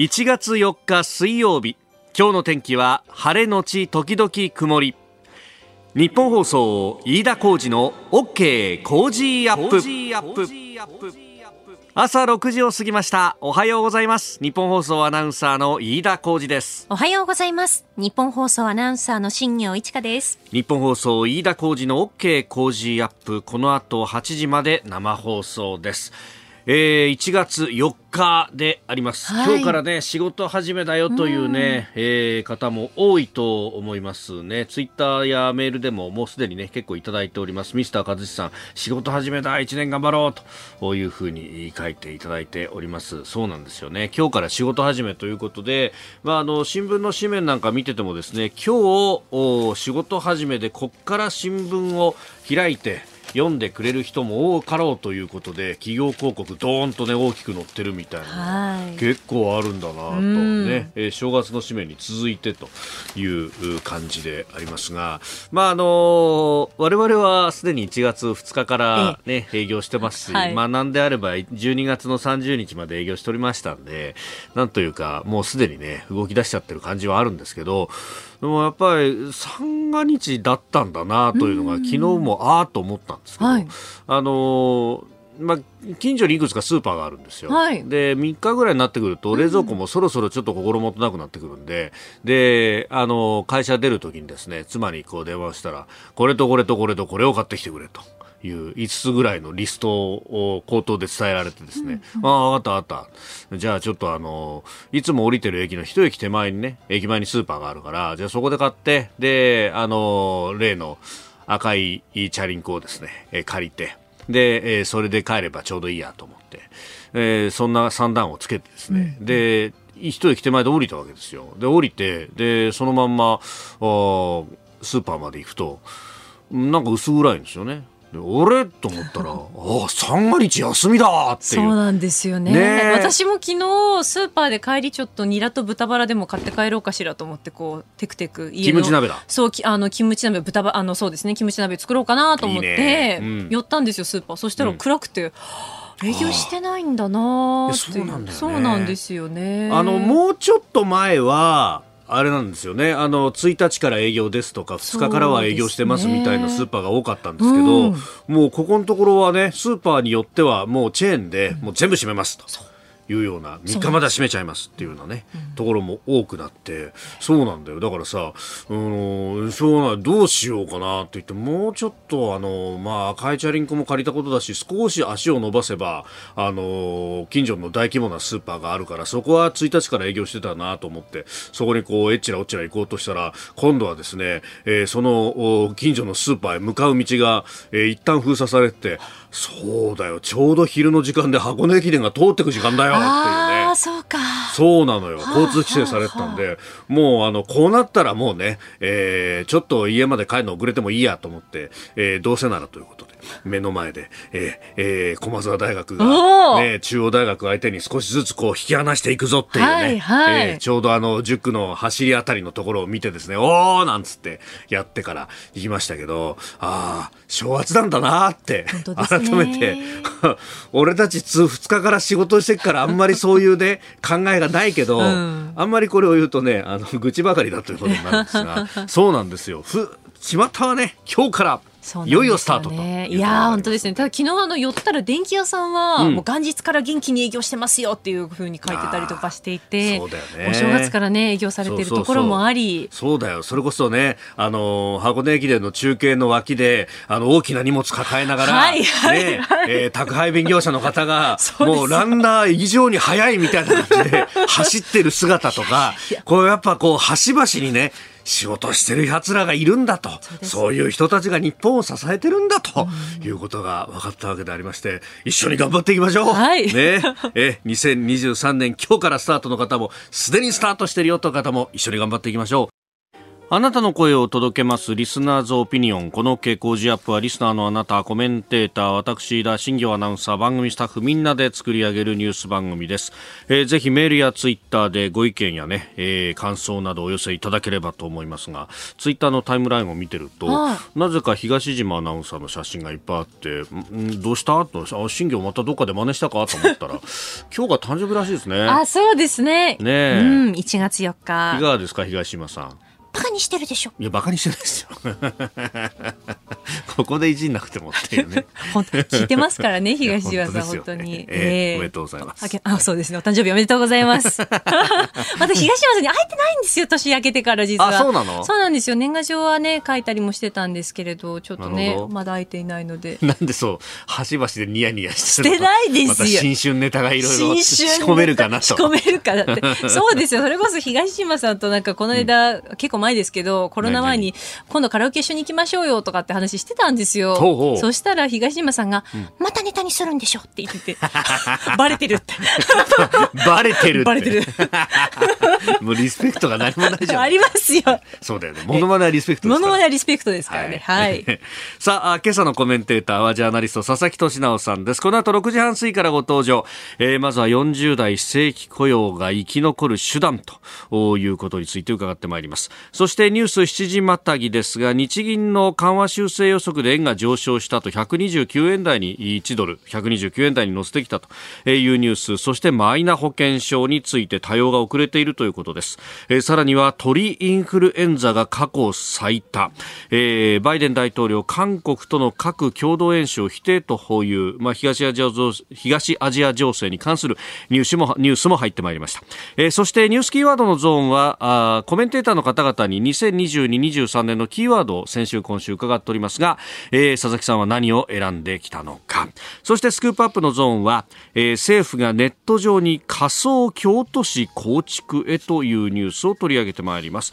1月4日水曜日今日の天気は晴れのち時々曇り。日本放送飯田浩二の OK 工事アップ。朝6時を過ぎました。おはようございます。日本放送アナウンサーの飯田浩二です。おはようございます。日本放送アナウンサーの新業一華です。日本放送飯田浩二の OK 工事アップ。この後8時まで生放送ですえー、1月4日であります、はい、今日からね仕事始めだよというね、うえー、方も多いと思いますね。ツイッターやメールでももうすでにね結構いただいております。ミスター和志さん仕事始めだ1年頑張ろうというふうに書いていただいております。そうなんですよね。今日から仕事始めということで、まあ、あの新聞の紙面なんか見ててもですね今日仕事始めでこっから新聞を開いて読んでくれる人も多かろうということで企業広告どーんとね大きく載ってるみたいな結構あるんだなとね、えー、正月の締めに続いてという感じでありますがまああのー、我々はすでに1月2日からね営業してますし、はい、まあなんであれば12月の30日まで営業しておりましたんでなんというかもうすでにね動き出しちゃってる感じはあるんですけどでもやっぱり三が日だったんだなというのが昨日もああと思ったんですけど、はい、あのまあ、近所にいくつかスーパーがあるんですよ、はい、で3日ぐらいになってくると冷蔵庫もそろそろちょっと心もとなくなってくるんでであの会社出るときにですね妻にこう電話したらこれとこれとこれとこれを買ってきてくれと。いう5つぐらいのリストを口頭で伝えられてですね、うんうん、ああ、わかったわかった。じゃあちょっとあの、いつも降りてる駅の一駅手前にね、駅前にスーパーがあるから、じゃあそこで買って、で、あの、例の赤いチャリンコをですね、え借りて、で、えそれで帰ればちょうどいいやと思って、えー、そんな三段をつけてですね、うん、で、一駅手前で降りたわけですよ。で、降りて、で、そのまんま、スーパーまで行くと、なんか薄暗いんですよね。俺と思ったら、ああ、三が日休みだってそうなんですよね。ね私も昨日、スーパーで帰りちょっとニラと豚バラでも買って帰ろうかしらと思って、こう、テクテク家の。キムチ鍋だ。そう、あの、キムチ鍋、豚バあの、そうですね、キムチ鍋作ろうかなと思って、うん、寄ったんですよ、スーパー。そしたら暗くて、うん営業してないんだなそうなんだよね。そうなんですよね。あの、もうちょっと前は、あれなんですよね。あの1日から営業ですとか2日からは営業してますみたいなスーパーが多かったんですけど、うん、もうここのところはねスーパーによってはもうチェーンでもう全部閉めますと。いうような3日まで閉めちゃいますっていうようなね、うん、ところも多くなってそうなんだよ。だからさうんそうなどうしようかなって言ってもうちょっとあのまあ赤いチャリンコも借りたことだし少し足を伸ばせばあの近所の大規模なスーパーがあるからそこは1日から営業してたなと思ってそこにこうえっちらおっちら行こうとしたら今度はですね、えー、その近所のスーパーへ向かう道が、えー、一旦封鎖されてそうだよ。ちょうど昼の時間で箱根駅伝が通ってく時間だよ。っていうね。そうか。そうなのよ。交通規制されてたんで、もうあのこうなったらもうね、えー、ちょっと家まで帰るの遅れてもいいやと思って、えー、どうせならということで目の前で、えーえー、駒澤大学が、ね、中央大学相手に少しずつこう引き離していくぞっていうね、はいはい、えー、ちょうどあの10区の走りあたりのところを見てですねおーなんつってやってから行きましたけどああ正月なんだなって、改めて 俺たち2日から仕事してからあんまりそういうね考えがないけど、うん、あんまりこれを言うとねあの愚痴ばかりだということになるんですが そうなんですよ。ふ巷はね今日からいよいよスタートといや本当ですね。ただ昨日あの寄ったら電気屋さんは、もう元日から元気に営業してますよっていうふうに書いてたりとかしていてそうだよ、ね、お正月からね営業されてるところもあり。そうだよそれこそねあの箱根駅伝の中継の脇であの大きな荷物抱えながら、はいはいねえー、宅配便業者の方がもうランナー以上に速いみたいな感じで走ってる姿とか こうやっぱこう端々にね仕事してる奴らがいるんだと。そういう人たちが日本を支えてるんだということが分かったわけでありまして一緒に頑張っていきましょう、はい、ね。え2023年今日からスタートの方もすでにスタートしてるよという方も一緒に頑張っていきましょうあなたの声を届けますリスナーズオピニオン。この傾向時アップはリスナーのあなた、コメンテーター、私、田新行アナウンサー、番組スタッフみんなで作り上げるニュース番組です。えー、ぜひメールやツイッターでご意見やね、えー、感想などお寄せいただければと思いますが、ツイッターのタイムラインを見てると、なぜか東島アナウンサーの写真がいっぱいあって、んどうした？と、あ、新行またどっかで真似したか？と思ったら、今日が誕生日らしいですね。あ、そうですね。ねうん、1月4日。いかがですか、東島さん？バカにしてるでしょ。いやバカにしてないですよ。ここでいじんなくてもっていうね。本当聞いてますからね 東島さん本当に、えー、おめでとうございます。あそうですね。お誕生日おめでとうございます。また東島さんに会えてないんですよ年明けてから実は。そうなの？そうなんですよ。年賀状はね書いたりもしてたんですけれどちょっとねまだ会えていないので。なんでそう端々でニヤニヤしてしてないですよ、ま、新春ネタがいろいろ仕込めるかなと。仕込めるかなって。そうですよ。それこそ東島さんとなんかこの間、うん、結構前ですけどコロナ前に今度カラオケ一緒に行きましょうよとかって話してたんですよ。ほうほうそしたら東島さんが、うん、またネタにするんでしょって言ってて、バレてるって。バレてるバレてる。もうリスペクトが何もないじゃん。ありますよ。そうだよね。モノマネはリスペクトですモノマネはリスペクトですからね。はい。はい、さあ、今朝のコメンテーターはジャーナリスト佐々木俊直さんです。この後6時半過ぎからご登場。えー、まずは40代非正規雇用が生き残る手段ということについて伺ってまいります。そしてニュース7時またぎですが日銀の緩和修正予測で円が上昇したと129円台に1ドル129円台に乗せてきたというニュースそしてマイナ保険証について対応が遅れているということです、えー、さらには鳥インフルエンザが過去最多、えー、バイデン大統領韓国との核共同演習を否定という、まあ、東アジア東アジア情勢に関するニュースもニュースも入ってまいりました、えー、そしてニュースキーワードのゾーンはあコメンテーターの方々に2022-23年のキーワードを先週今週伺っておりますが、えー、佐々木さんは何を選んできたのか。そしてスクープアップのゾーンは、えー、政府がネット上に仮想京都市構築へというニュースを取り上げてまいります。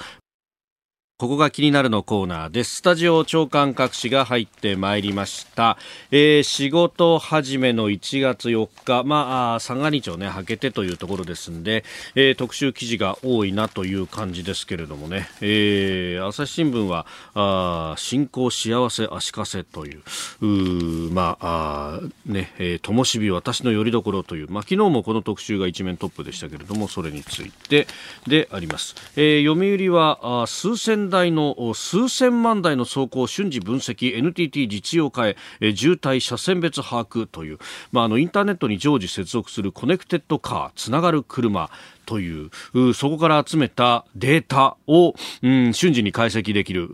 ここが気になるのコーナーです。スタジオ長官各紙が入ってまいりました。えー、仕事始めの1月4日、まあ、三が日をね、明けてというところですんで、えー、特集記事が多いなという感じですけれどもね、えー、朝日新聞は、あ新興幸せ足かせという、うまあ、あね、えー、ともしび私の拠り所という、まあ、昨日もこの特集が一面トップでしたけれども、それについてであります。えー、読売は、あ数千台の数千万台の走行を瞬時分析 NTT 実用化へ渋滞車線別把握という、まあ、あのインターネットに常時接続するコネクテッドカーつながる車。というそこから集めたデータを、うん、瞬時に解析できる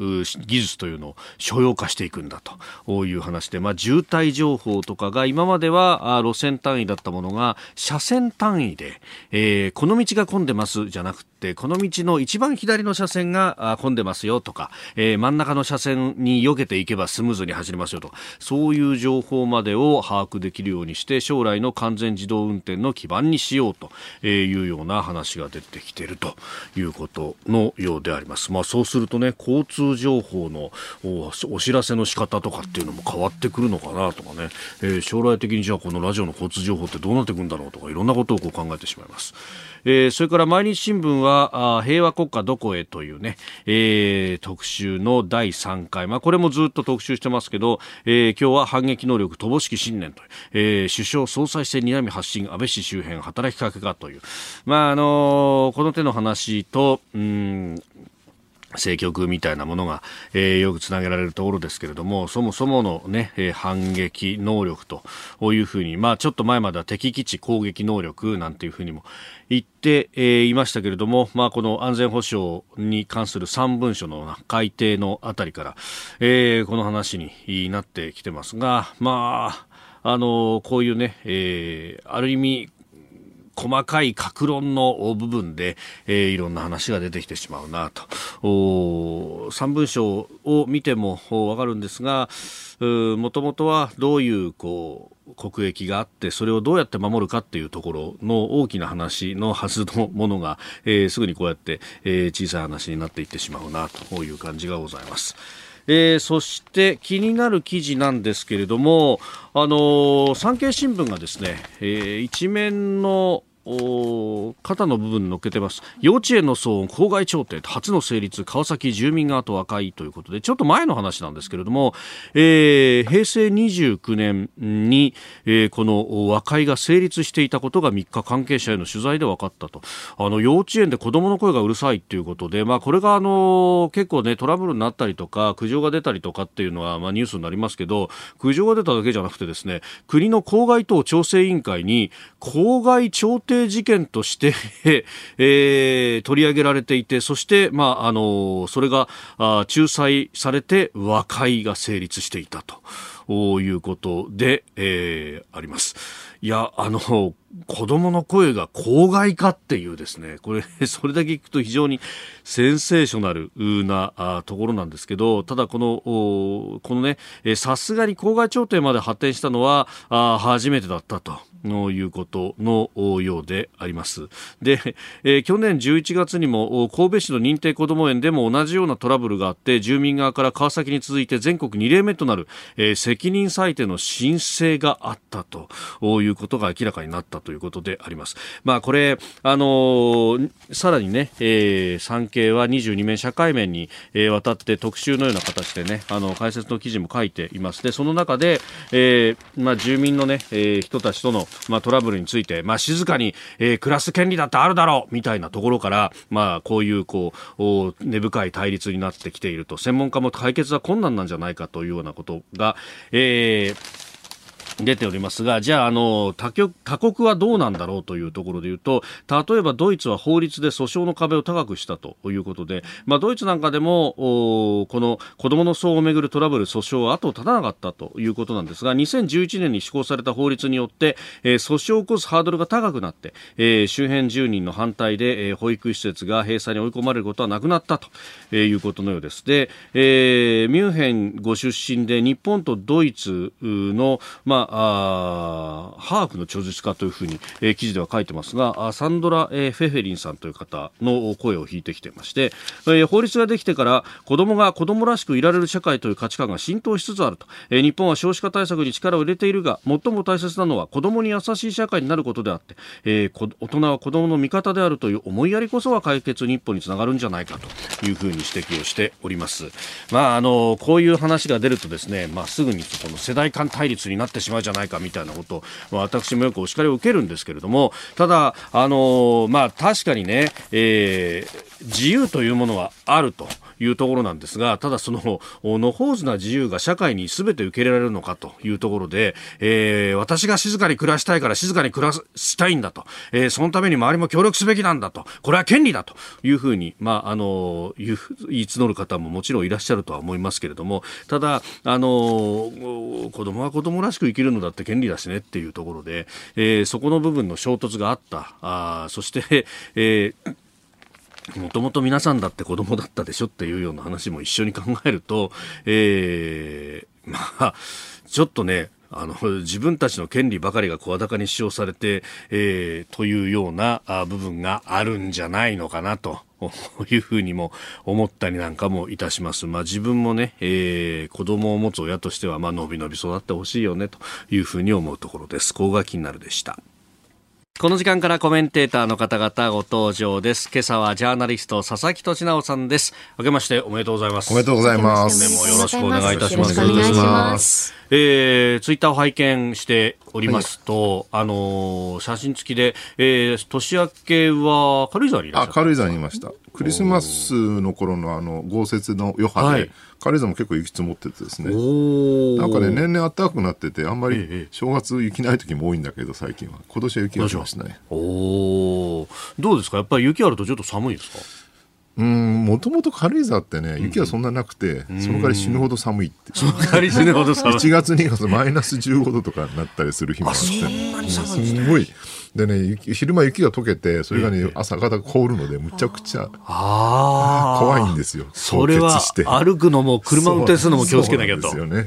技術というのを所要化していくんだという話で、まあ、渋滞情報とかが今までは路線単位だったものが車線単位で、えー、この道が混んでますじゃなくてこの道の一番左の車線が混んでますよとか、えー、真ん中の車線に避けていけばスムーズに走れますよとそういう情報までを把握できるようにして将来の完全自動運転の基盤にしようというような話が出てきているということのようであります。まあ、そうするとね交通情報のお知らせの仕方とかっていうのも変わってくるのかなとかね、えー、将来的にじゃあこのラジオの交通情報ってどうなっていくんだろうとかいろんなことをこう考えてしまいます。えー、それから毎日新聞はあ平和国家どこへというね、えー、特集の第3回、まあ、これもずっと特集してますけど、えー、今日は反撃能力乏しき信念という、えー、首相総裁選睨み発信安倍氏周辺働きかけかという、まああのー、この手の話とうん政局みたいなものが、えー、よくつなげられるところですけれどもそもそもの、ねえー、反撃能力というふうに、まあ、ちょっと前までは敵基地攻撃能力なんていうふうにも言って、えー、いましたけれども、まあ、この安全保障に関する3文書の改定のあたりから、えー、この話になってきてますが、まああのこういうね、えー、ある意味細かい格論の部分で、えー、いろんな話が出てきてしまうなと三文章を見てもわかるんですがもともとはどういうこう国益があってそれをどうやって守るかっていうところの大きな話のはずのものが、えー、すぐにこうやって、えー、小さい話になっていってしまうなという感じがございます。えー、そして気になる記事なんですけれども、あのー、産経新聞がですね、えー、一面の肩の部分乗っけてます。幼稚園の騒音郊外調停初の成立川崎住民側と和解ということでちょっと前の話なんですけれども、えー、平成29年に、えー、この和解が成立していたことが3日関係者への取材で分かったと。あの幼稚園で子どもの声がうるさいということで、まあ、これがあの結構ねトラブルになったりとか苦情が出たりとかっていうのは、まあ、ニュースになりますけど苦情が出ただけじゃなくてですね国の公害等調整委員会に公害調停事件として えー、取り上げられていてそして、まあ、あのそれがあ仲裁されて和解が成立していたということで、えー、あります。いや、あの、子供の声が公害かっていうですね、これ、それだけ聞くと非常にセンセーショナルなところなんですけど、ただこの、このね、さすがに公害調停まで発展したのは初めてだったと。のいうことのようであります。で、えー、去年11月にも神戸市の認定こども園でも同じようなトラブルがあって住民側から川崎に続いて全国2例目となる、えー、責任裁定の申請があったということが明らかになったということであります。まあこれ、あのー、さらにね、えー、産経は22面社会面に、えー、わたって特集のような形でね、あの解説の記事も書いています。で、その中で、えー、まあ住民のね、えー、人たちとのまあ、トラブルについて、まあ、静かに、えー、暮らす権利だってあるだろうみたいなところから、まあ、こういうこう根深い対立になってきていると。専門家も解決は困難なんじゃないかというようなことが、えー出ておりますが、じゃあ、あの他局、他国はどうなんだろうというところで言うと、例えばドイツは法律で訴訟の壁を高くしたということで、まあ、ドイツなんかでも、この子供の騒をめぐるトラブル、訴訟は後を絶たなかったということなんですが、2011年に施行された法律によって、えー、訴訟を起こすハードルが高くなって、えー、周辺住人の反対で、えー、保育施設が閉鎖に追い込まれることはなくなったと、えー、いうことのようです。で、えー、ミュンヘンご出身で日本とドイツの、まああハーフの著述家というふうに、えー、記事では書いてますがサンドラ、えー、フェフェリンさんという方の声を引いてきてまして、えー、法律ができてから子供が子供らしくいられる社会という価値観が浸透しつつあると、えー、日本は少子化対策に力を入れているが最も大切なのは子供に優しい社会になることであって、えー、大人は子供の味方であるという思いやりこそが解決日本につながるんじゃないかというふうに指摘をしております。まあ、あのこういう話が出るとですね、まあ、すぐにこの世代間対立になってしまうじゃないかみたいなことを、私もよくお叱りを受けるんですけれどもただ、あのまあ、確かにね、えー、自由というものはあると。いうところなんですがただそののほうずな自由が社会に全て受け入れられるのかというところで、えー、私が静かに暮らしたいから静かに暮らしたいんだと、えー、そのために周りも協力すべきなんだとこれは権利だというふうに、まあ、あの言い募る方ももちろんいらっしゃるとは思いますけれどもただあの子供は子供らしく生きるのだって権利だしねっていうところで、えー、そこの部分の衝突があったあそして、えーもともと皆さんだって子供だったでしょっていうような話も一緒に考えると、えー、まあ、ちょっとね、あの自分たちの権利ばかりが声高に主張されて、えー、というような部分があるんじゃないのかなと。いうふうにも思ったりなんかもいたします。まあ自分もね、えー、子供を持つ親としては、まあのびのび育ってほしいよねというふうに思うところです。ここが気になるでした。この時間からコメンテーターの方々ご登場です。今朝はジャーナリスト佐々木俊直さんです。明けましておめでとうございます。おめでとうございます。もよろしくお願いいたします。よろしくお願いします。えー、ツイッターを拝見しておりますと、はい、あのー、写真付きで、えー、年明けは軽井沢にいらっしゃった軽井沢にいました。クリスマスの頃のあの豪雪の余波で、はい、軽井沢も結構雪積もっててですね。なんかね年々暖かくなっててあんまり正月雪ない時も多いんだけど最近は。今年は雪がしましたね。おどうですか？やっぱり雪あるとちょっと寒いですか？うんもともと軽井沢ってね雪はそんななくて、うん、その代わり死ぬほど寒いってその代わり死ぬほど寒い。1月2月マイナス15度とかになったりする日もあって。すごいでね昼間雪が溶けてそれがね、朝方凍るのでむちゃくちゃ怖いんですよ。それは歩くのも車運転するのも気をつけなきゃと。ですよね。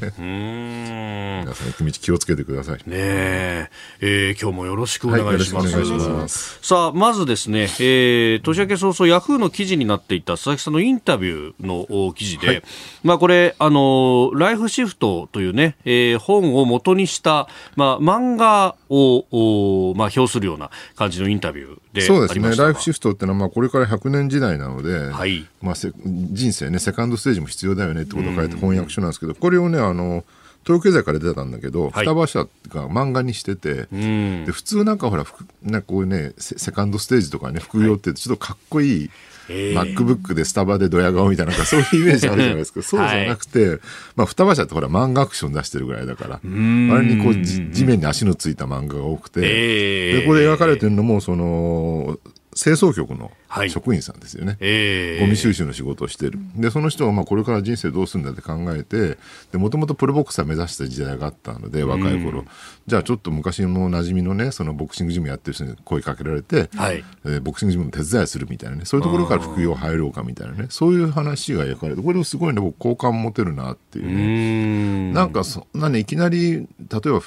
皆さん行く道気をつけてください。ねえ。えー、今日もよろしくお願いします。はい、ます。さあ、まずですね、えー、年明け早々ヤフーの記事になっていた佐々木さんのインタビューの記事で、はい、まあこれ、あの、ライフシフトというね、えー、本を元にした、まあ漫画を、まあ表するような感じのインタビューでそうですね。ライフシフトっていうのは、まあこれから100年時代なので、はい、まあ人生ね、セカンドステージも必要だよねってことを書いて翻訳書なんですけど、これをね、あの、東京経済から出たんだけど、はい、双葉社が漫画にしてて、で普通なんかほらなんかこういうねセカンドステージとかね副業ってちょっとかっこいい、MacBook でスタバでドヤ顔みたいなそういう イメージあるじゃないですか。そうじゃなくて、はい、まあ、双葉社ってほら漫画アクション出してるぐらいだからあれにこう地面に足のついた漫画が多くて、でここで描かれてるのもその清掃局の職員さんですよね、はいえー、ゴミ収集の仕事をしてる。でその人がまあこれから人生どうするんだって考えてもともとプロボクサー目指した時代があったので若い頃、うん、じゃあちょっと昔の馴染みのねそのボクシングジムやってる人に声かけられて、はい、えー、ボクシングジムの手伝いするみたいなね。そういうところから副業入ろうかみたいなね。そういう話が描かれてこれすごいね僕好感持てるなっていうね。なんかそんなねいきなり例えば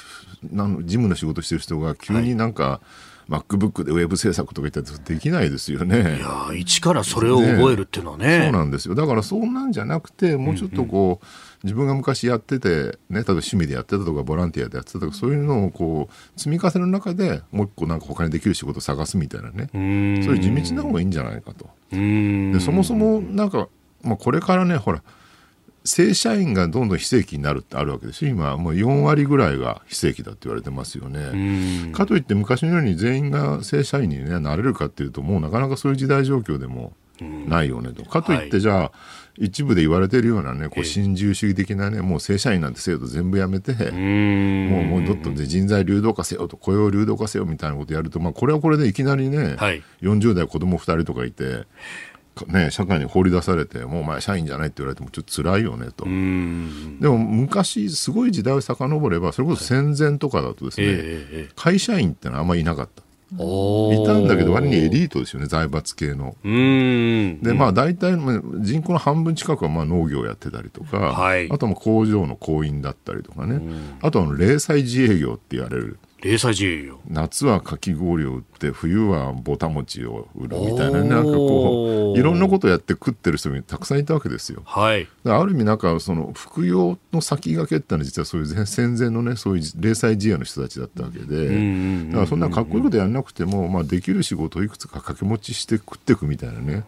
なんジムの仕事してる人が急になんか、はい MacBook でウェブ制作とか言ったらできないですよね。いや一からそれを覚えるっていうのはね、ね、そうなんですよ。だからそんなんじゃなくてもうちょっとこう、うん。うん、自分が昔やってて、ね、例えば趣味でやってたとかボランティアでやってたとかそういうのをこう積み重ねの中でもう一個なんか他にできる仕事を探すみたいなね。そういう地道な方がいいんじゃないかと。でそもそもなんか、まあ、これからねほら正社員がどんどん非正規になるってあるわけですよ今もう4割ぐらいが非正規だって言われてますよね。かといって昔のように全員が正社員に、ね、なれるかっていうともうなかなかそういう時代状況でもないよねと。かといってじゃあ、はい、一部で言われてるようなねこう新自由主義的なねもう正社員なんて制度全部やめてもうもうどっと人材流動化せよと雇用流動化せよみたいなことやると、まあ、これはこれでいきなりね、はい、40代子供2人とかいて。ね、社会に放り出されてもうお前社員じゃないって言われてもちょっと辛いよねと。でも昔すごい時代を遡ればそれこそ戦前とかだとですね、はい会社員ってのはあんまりいなかった。いたんだけど割にエリートですよね財閥系の。でまあ大体人口の半分近くはまあ農業やってたりとか、はい、あとは工場の工員だったりとかね。あとは零細自営業って言われる零細自営業。夏はかき氷を売って冬はぼた餅を売るみたいななんかこういろんなことやって食ってる人がたくさんいたわけですよ。はい、ある意味なんかその副業の先駆けってのは実はそういう戦前のねそういう零細自営の人たちだったわけでだからそんなかっこいいことやらなくても、まあ、できる仕事をいくつか掛け持ちして食っていくみたいなね。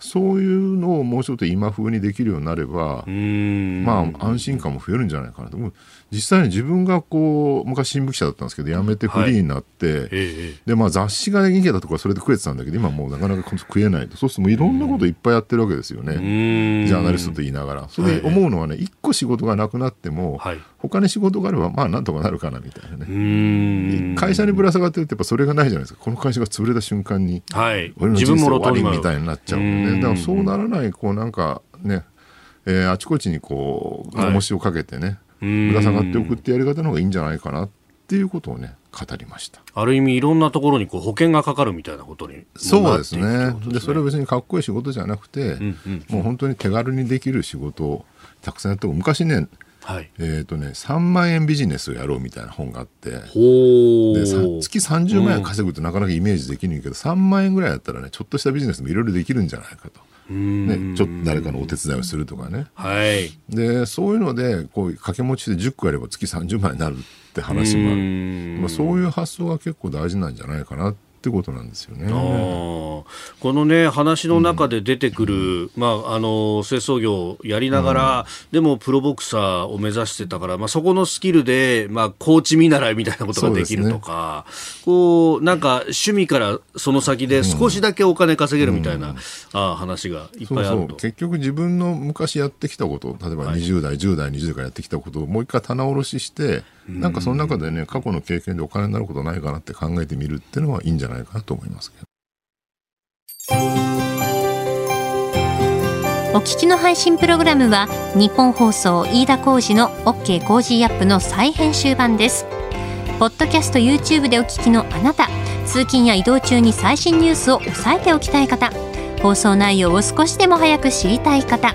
そういうのをもうちょっと今風にできるようになればまあ安心感も増えるんじゃないかなと思う。実際に自分がこう昔新聞記者だったんですけど辞めてフリーになって、はい、でまあ、雑誌が人気だとかそれで食えてたんだけど今もうなかなか食えないと。そうするともういろんなこといっぱいやってるわけですよね。ジャーナリストと言いながら。それで思うのはね一個仕事がなくなっても、はい、他に仕事があればまあなんとかなるかなみたいなね。会社にぶら下がってるってやっぱそれがないじゃないですか。この会社が潰れた瞬間に、はい、俺の人生終わりみたいになっちゃうんで、ね、だからそうならないこうなんかね、えー、あちこちにこう重しをかけてね、はいぶら下がっておくってやり方の方がいいんじゃないかなっていうことをね語りました。ある意味いろんなところにこう保険がかかるみたいなことにそうですね。で、それは別にかっこいい仕事じゃなくて、うんうん、もう本当に手軽にできる仕事をたくさんやって昔ねはい、えっ、ー、とね3万円ビジネスをやろうみたいな本があってで月30万円稼ぐってなかなかイメージできないけど、うん、3万円ぐらいやったらねちょっとしたビジネスもいろいろできるんじゃないかと。ね、ちょっと誰かのお手伝いをするとかね、はい、でそういうのでこう掛け持ちで10個やれば月30万になるって話もある。まあ、そういう発想が結構大事なんじゃないかなってことなんですよね。このね話の中で出てくる、うん、まああの清掃業をやりながら、うん、でもプロボクサーを目指してたから、まあそこのスキルでまあコーチ見習いみたいなことができるとか、ね、こうなんか趣味からその先で少しだけお金稼げるみたいな、うん、あ話がいっぱいあると。結局自分の昔やってきたこと例えば20代、はい、10代20代からやってきたことをもう一回棚卸ししてなんかその中でね過去の経験でお金になることないかなって考えてみるっていうのはいいんじゃないかなと思いますけど。お聞きの配信プログラムは日本放送飯田浩司の OK コージーアップの再編集版です。ポッドキャスト YouTube でお聞きのあなた、通勤や移動中に最新ニュースを押さえておきたい方、放送内容を少しでも早く知りたい方、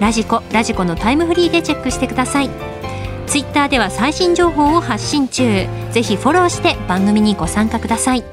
ラジコラジコのタイムフリーでチェックしてくださいツイッターでは最新情報を発信中ぜひフォローして番組にご参加ください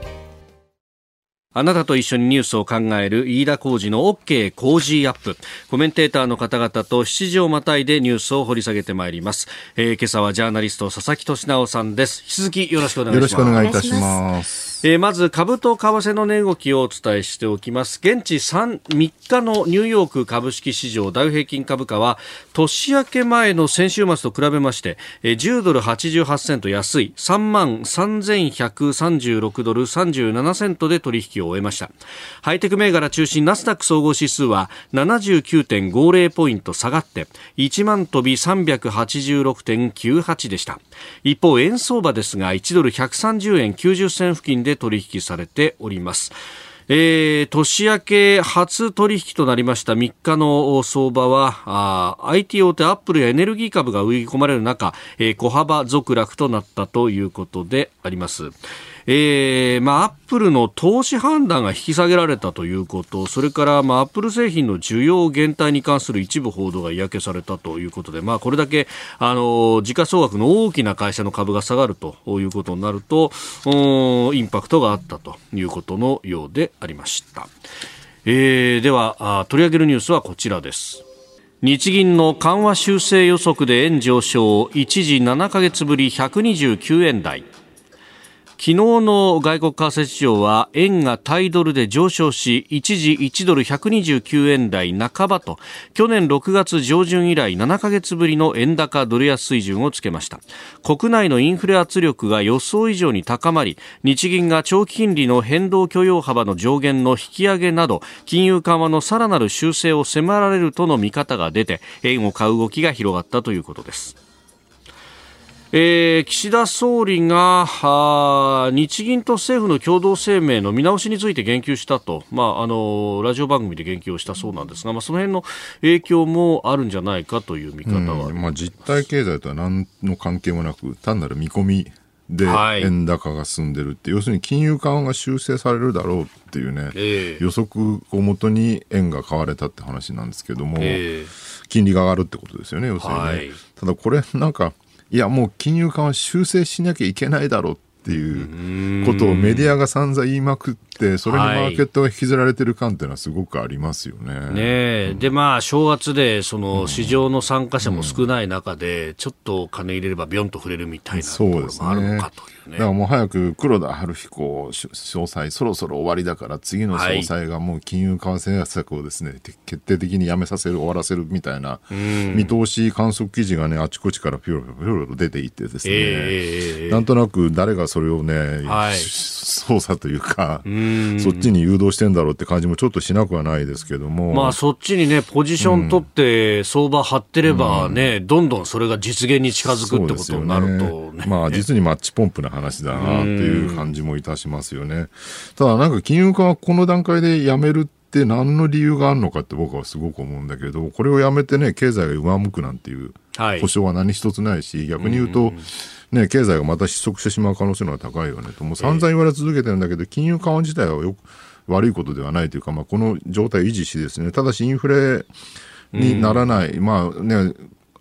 あなたと一緒にニュースを考える飯田浩二の OK 工事アップ。コメンテーターの方々と7時をまたいでニュースを掘り下げてまいります。えー、今朝はジャーナリスト佐々木俊直さんです。引き続きよろしくお願いします。よろしくお願いいたします。えー、まず株と為替の値動きをお伝えしておきます。現地 3, 3日のニューヨーク株式市場ダウ平均株価は年明け前の先週末と比べまして、10ドル88セント安い。3万3136ドル37セントで取引を終えました。ハイテク銘柄中心ナスダック総合指数は79.50ポイント下がって1万飛び386.98でした。一方円相場ですが1ドル130円90銭付近で取引されております。えー、年明け初取引となりました3日の相場は IT 大手アップルやエネルギー株が売り込まれる中、えー、小幅続落となったということであります。えー、まあ、アップルの投資判断が引き下げられたということ、それから、まあ、アップル製品の需要減退に関する一部報道が嫌気されたということで、まあ、これだけ、あの、時価総額の大きな会社の株が下がるということになると、インパクトがあったということのようでありました。えー、では取り上げるニュースはこちらです。日銀の緩和修正予測で円上昇一時7ヶ月ぶり129円台昨日の外国為替市場は円が対ドルで上昇し一時1ドル129円台半ばと去年6月上旬以来7ヶ月ぶりの円高ドル安水準をつけました。国内のインフレ圧力が予想以上に高まり日銀が長期金利の変動許容幅の上限の引き上げなど金融緩和のさらなる修正を迫られるとの見方が出て円を買う動きが広がったということです。えー、岸田総理が日銀と政府の共同声明の見直しについて言及したと、まあ、あのラジオ番組で言及をしたそうなんですが、まあ、その辺の影響もあるんじゃないかという見方は、まあ、実体経済とは何の関係もなく単なる見込みで円高が進んでるって、はい、要するに金融緩和が修正されるだろうっていうね、えー、予測をもとに円が買われたって話なんですけども、えー、金利が上がるってことですよね、要するにね。はい、ただこれなんかいやもう金融緩和修正しなきゃいけないだろうっていうことをメディアが散々言いまくっってそれにマーケットが引きずられてる感っていうのはすごくありますよね。はい、ね、うん、でまあ正月でその市場の参加者も少ない中で、ちょっと金入れればビョンと触れるみたいなところもあるのかというね。だからもう早く黒田晴彦総裁そろそろ終わりだから次の総裁がもう金融為替政策をですね決定的にやめさせる終わらせるみたいな見通し観測記事がねあちこちからピョロピョロ出ていってですね、えー、なんとなく誰がそれをね、はい、操作というか。うんそっちに誘導してんだろうって感じもちょっとしなくはないですけども。まあそっちにね、ポジション取って相場張ってればね、うん、どんどんそれが実現に近づくってことになると、ね、まあ実にマッチポンプな話だなっていう感じもいたしますよね。ただなんか金融化はこの段階でやめるって何の理由があるのかって僕はすごく思うんだけど、これをやめてね、経済が上向くなんていう保証は何一つないし、逆に言うと、ね、経済がまた失速してしまう可能性が高いよねと、もう散々言われ続けてるんだけど、金融緩和自体はよく悪いことではないというか、まあ、この状態を維持しですね、ただしインフレにならない、まあね、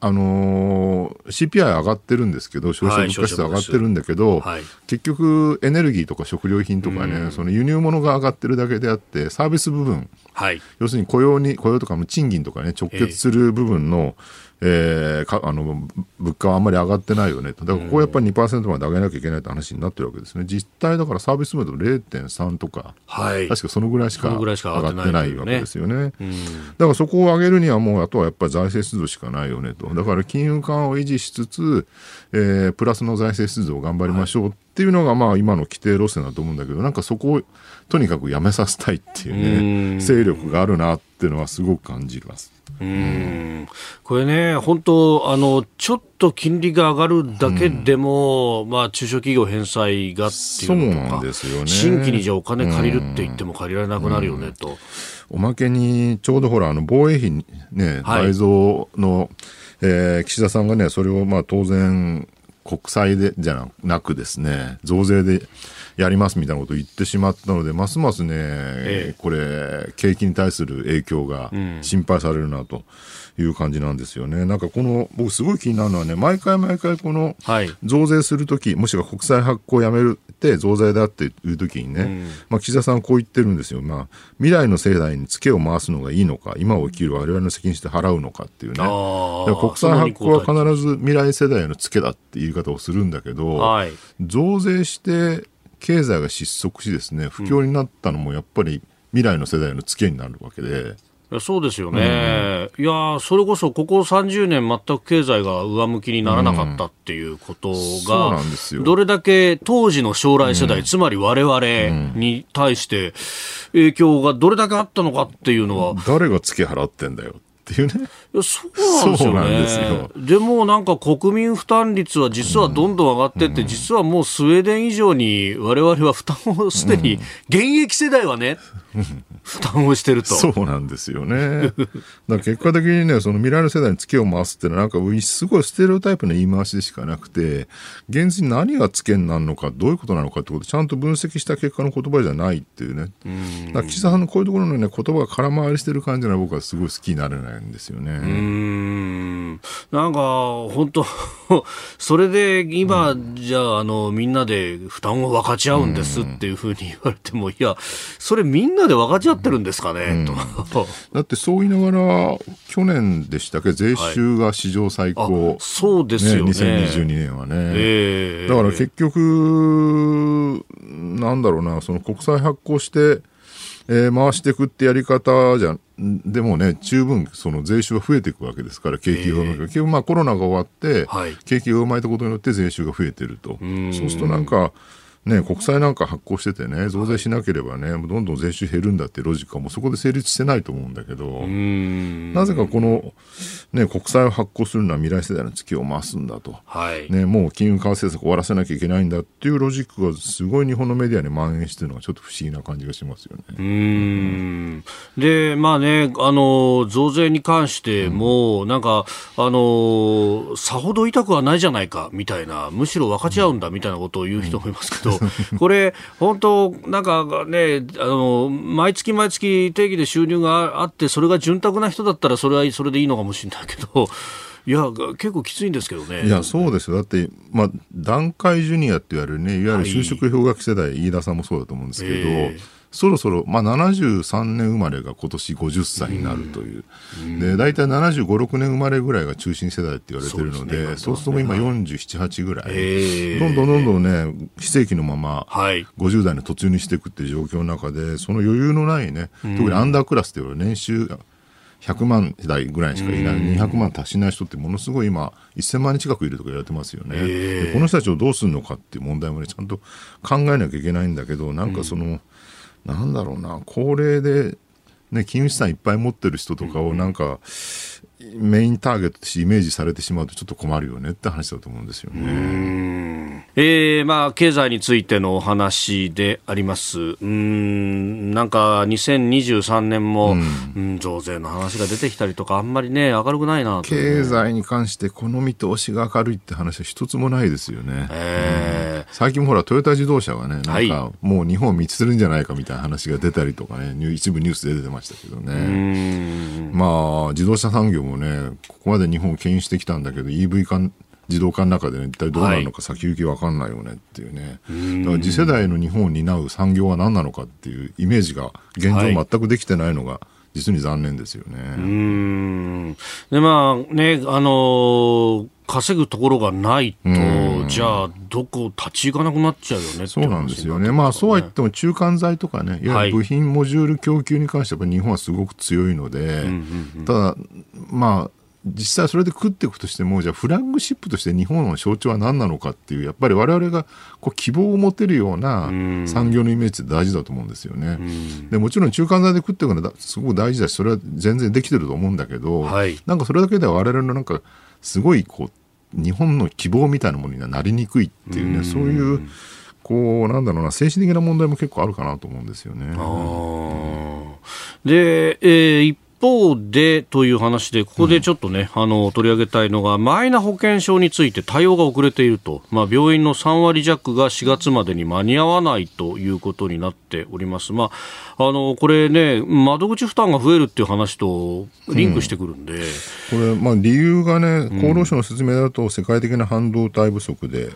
あのー、CPI 上がってるんですけど、消費者物価指数上がってるんだけど、はい、結局、エネルギーとか食料品とかね、その輸入物が上がってるだけであって、サービス部分、はい、要するに雇用に、雇用とか賃金とかね、直結する部分の、えー、かあの物価はあんまり上がってないよね。と、だからここやっぱり2%まで上げなきゃいけないって話になってるわけですね、実態だからサービス分でも0.3とか、はい、確かそのぐらいしか上がってないわけですよね。うん、だからそこを上げるには、もうあとはやっぱり財政出動しかないよねと、だから金融緩和を維持しつつ、えー、プラスの財政出動を頑張りましょうっっていうのがまあ今の規定路線だと思うんだけどなんかそこをとにかくやめさせたいっていうね勢力があるなっていうのはすごく感じます。うん。これね、本当あの、ちょっと金利が上がるだけでも、うん、まあ、中小企業返済がっていうのとか、ですよね、新規にじゃお金借りるって言っても借りられなくなるよね、と。おまけに、ちょうどほら、あの防衛費ね、倍増の、えー、岸田さんがね、それをまあ当然、国債でじゃなくですね、増税でやりますみたいなことを言ってしまったので、ますますね、ええ、これ、景気に対する影響が心配されるなと。いう感じなんですよね。なんかこの、僕すごい気になるのはね、毎回毎回この、増税するとき、もしくは国債発行をやめるって増税だっていうときにね、うん、まあ岸田さんはこう言ってるんですよ。まあ、未来の世代にツケを回すのがいいのか、今を生きる我々の責任して払うのかっていうね。国債発行は必ず未来世代へのツケだっていう言い方をするんだけど、はい、増税して経済が失速しですね、不況になったのもやっぱり未来の世代のツケになるわけで、そうですよね、うん、いやそれこそここ30年、全く経済が上向きにならなかったっていうことが、うん、どれだけ当時の将来世代、うん、つまり我々に対して影響がどれだけあったのかっていうのは。誰が付け払ってんだよっていうね。そうなんですよ。ね。でもなんか国民負担率は実はどんどん上がってって、うん、実はもうスウェーデン以上に我々は負担をすでに、現役世代はね、負担をしてると。そうなんですよね。だ結果的にね、その未来の世代にツケを回すっていうのはなんかすごいステレオタイプの言い回しでしかなくて、現実に何がツケになるのか、どういうことなのかってことをちゃんと分析した結果の言葉じゃないっていうね。だ岸田さんのこういうところのね、言葉が空回りしてる感じが僕はすごい好きになれないんですよね。うん。なんか、本当 それで今、うん、じゃあ、あの、みんなで負担を分かち合うんですっていうふうに言われても、いや、それみんなで分かち合ってるんですかね？だってそう言いながら、去年でしたっけ、税収が史上最高。はい、そうですよね。ね2022年はね。えー、だから結局、なんだろうな、その国債発行して、えー、回していくってやり方じゃでもね、十分その税収が増えていくわけですから、景気が、えー、結局まあコロナが終わって、はい、景気が生まれたことによって税収が増えてると。そうするとなんか、ね、国債なんか発行しててね、増税しなければね、どんどん税収減るんだってロジックはもうそこで成立してないと思うんだけど、なぜかこの、ね、国債を発行するのは未来世代の月を増すんだと、はい、ね、もう金融緩和政策終わらせなきゃいけないんだっていうロジックがすごい日本のメディアに蔓延してるのがちょっと不思議な感じがしますよね。うん。で、まあね、あの、増税に関しても、うん、なんか、あの、さほど痛くはないじゃないか、みたいな、むしろ分かち合うんだ、みたいなことを言う人もいますけど、これ、本当、なんかね、あの、毎月毎月定期で収入があって、それが潤沢な人だったら、それはそれでいいのかもしれないけど、いや、結構きついんですけどね。いや、そうですよ。だって、まあ、段階ジュニアって言われるね、いわゆる就職氷河期世代、はい、飯田さんもそうだと思うんですけど、えーそろそろ、まあ、73年生まれが今年50歳になるという、で大体75、6年生まれぐらいが中心世代って言われてるので、そうすると今47、8ぐらい、どんどんどんどんね、非正規のまま50代の途中にしていくっていう状況の中で、その余裕のないね、特にアンダークラスって言われる年収100万台ぐらいしかいない、200万達しない人ってものすごい今、1000万人近くいるとか言われてますよね。でこの人たちをどうするのかっていう問題もね、ちゃんと考えなきゃいけないんだけど、なんかその、なんだろうな、高齢で、ね、金融資産いっぱい持ってる人とかをなんか、メインターゲットとしてイメージされてしまうとちょっと困るよねって話だと思うんですよね。えー、まあ経済についてのお話であります。うん、なんか2023年も、うん、うん、増税の話が出てきたりとかあんまりね明るくないな、ね、経済に関してこの見通しが明るいって話は一つもないですよね。えー、うん、最近もほらトヨタ自動車がねなんかもう日本を見つるんじゃないかみたいな話が出たりとかね一部ニュースで出てましたけどね。まあ自動車産業もね、ここまで日本を牽引してきたんだけど、EV 化、自動化の中で、ね、一体どうなるのか先行き分かんないよねっていうね、だから次世代の日本を担う産業は何なのかっていうイメージが現状全くできてないのが、実に残念ですよね。うん。でまあねあのー稼ぐところがないと、じゃあ、どこ立ち行かなくなっちゃうよねそうなんですよね、まあ、そうは言っても中間材とかね、いわゆる部品、モジュール供給に関しては、日本はすごく強いので、ただ、まあ、実際それで食っていくとしてもじゃあフラッグシップとして日本の象徴は何なのかっていうやっぱり我々がこう希望を持てるような産業のイメージって大事だと思うんですよね。でもちろん中間材で食っていくのはすごく大事だしそれは全然できてると思うんだけど、はい、なんかそれだけでは我々のなんかすごいこう日本の希望みたいなものにはなりにくいっていうねそういうこうなんだろうな精神的な問題も結構あるかなと思うんですよね。で、えー、一方でという話で、ここでちょっとね、うん、あの取り上げたいのが、マイナ保険証について対応が遅れていると、まあ、病院の3割弱が4月までに間に合わないということになっております。まあ、あのこれね、窓口負担が増えるっていう話とリンクしてくるんで、うん、これ、まあ、理由がね、厚労省の説明だと、世界的な半導体不足で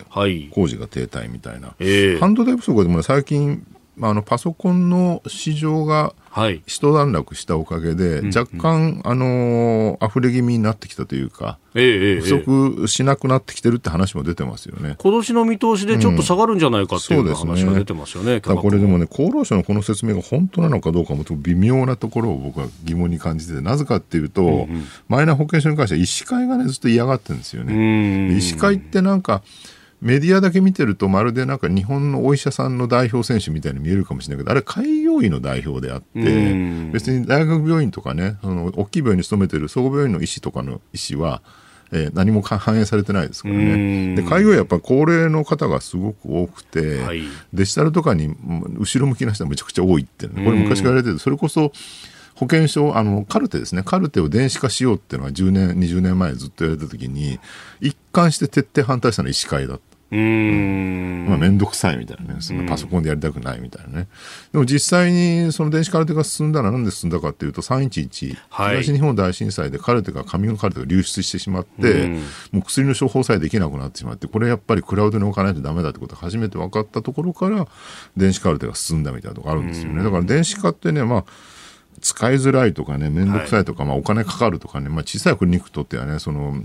工事が停滞みたいな、はいえ。ー、半導体不足でも、ね、最近、あのパソコンの市場が一段落したおかげで、若干、あのー、溢れ気味になってきたというか、不足しなくなってきてるって話も出てますよね。今年の見通しでちょっと下がるんじゃないかっていう話が出てますよね。うん、ね。これでもね、厚労省のこの説明が本当なのかどうかも微妙なところを僕は疑問に感じてて、なぜかっていうと、うんうん、マイナ保険証に関しては医師会がね、ずっと嫌がってるんですよね。医師会ってなんか、メディアだけ見てるとまるでなんか日本のお医者さんの代表選手みたいに見えるかもしれないけどあれ開業医の代表であって別に大学病院とかねその大きい病院に勤めてる総合病院の医師とかの医師は、えー、何も反映されてないですからね。で開業医はやっぱ高齢の方がすごく多くて、はい、デジタルとかに後ろ向きな人がめちゃくちゃ多いって、ね、これ昔から言われててそれこそ保険証、あの、カルテですね。カルテを電子化しようっていうのは10年、20年前ずっと言われた時に、一貫して徹底反対したのは医師会だった。うん。まあ、面倒くさいみたいなね、そのパソコンでやりたくないみたいなね。でも実際にその電子カルテが進んだらなんで進んだかっていうと、311、はい、東日本大震災でカルテが、紙のカルテが流出してしまって、もう薬の処方さえできなくなってしまって、これやっぱりクラウドに置かないとダメだってことが初めて分かったところから、電子カルテが進んだみたいなとこあるんですよね。だから電子化ってね、まあ、使いづらいとかね、面倒くさいとか、はい、まあお金かかるとかね、まあ小さいクリニックとってはね、その、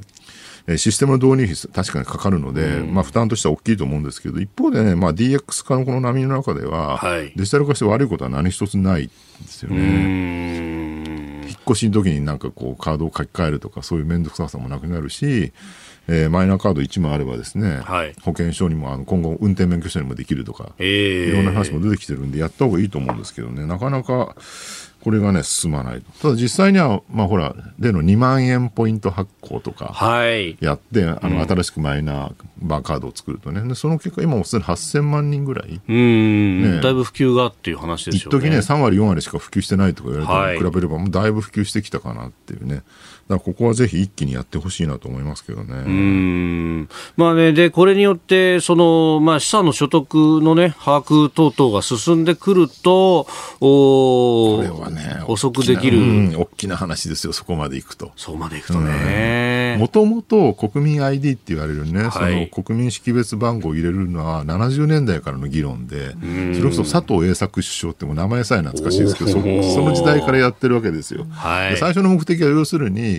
システムの導入費確かにかかるので、うん、まあ、負担としては大きいと思うんですけど一方でね、まあ、DX 化のこの波の中では、はい、デジタル化して悪いことは何一つないですよね。引っ越しの時になんかこうカードを書き換えるとかそういう面倒くささもなくなるし、えー、マイナカード1枚あればですね、はい、保険証にもあの今後運転免許証にもできるとか、えー、いろんな話も出てきてるんでやった方がいいと思うんですけどね。なかなかこれがね、進まない。ただ実際には、まあほら、例の2万円ポイント発行とか、やって、はい、あの、新しくマイナバーカードを作るとね、でその結果、今もすでに8000万人ぐらい。うん、ね、だいぶ普及がっていう話ですよね。一時ね、3割、4割しか普及してないとか言われて、比べれば、もうだいぶ普及してきたかなっていうね。だここはぜひ一気にやってほしいなと思いますけどね。うんまあね、で、これによって、その、まあ、資産の所得のね、把握等々が進んでくると、おこれはね、遅くできる、うん。大きな話ですよ、そこまでいくと。そうまでいくとね。もともと国民 ID って言われるね、はい、その国民識別番号を入れるのは70年代からの議論で、それこそ佐藤栄作首相っても名前さえ懐かしいですけど、その時代からやってるわけですよ。はい、最初の目的は要するに、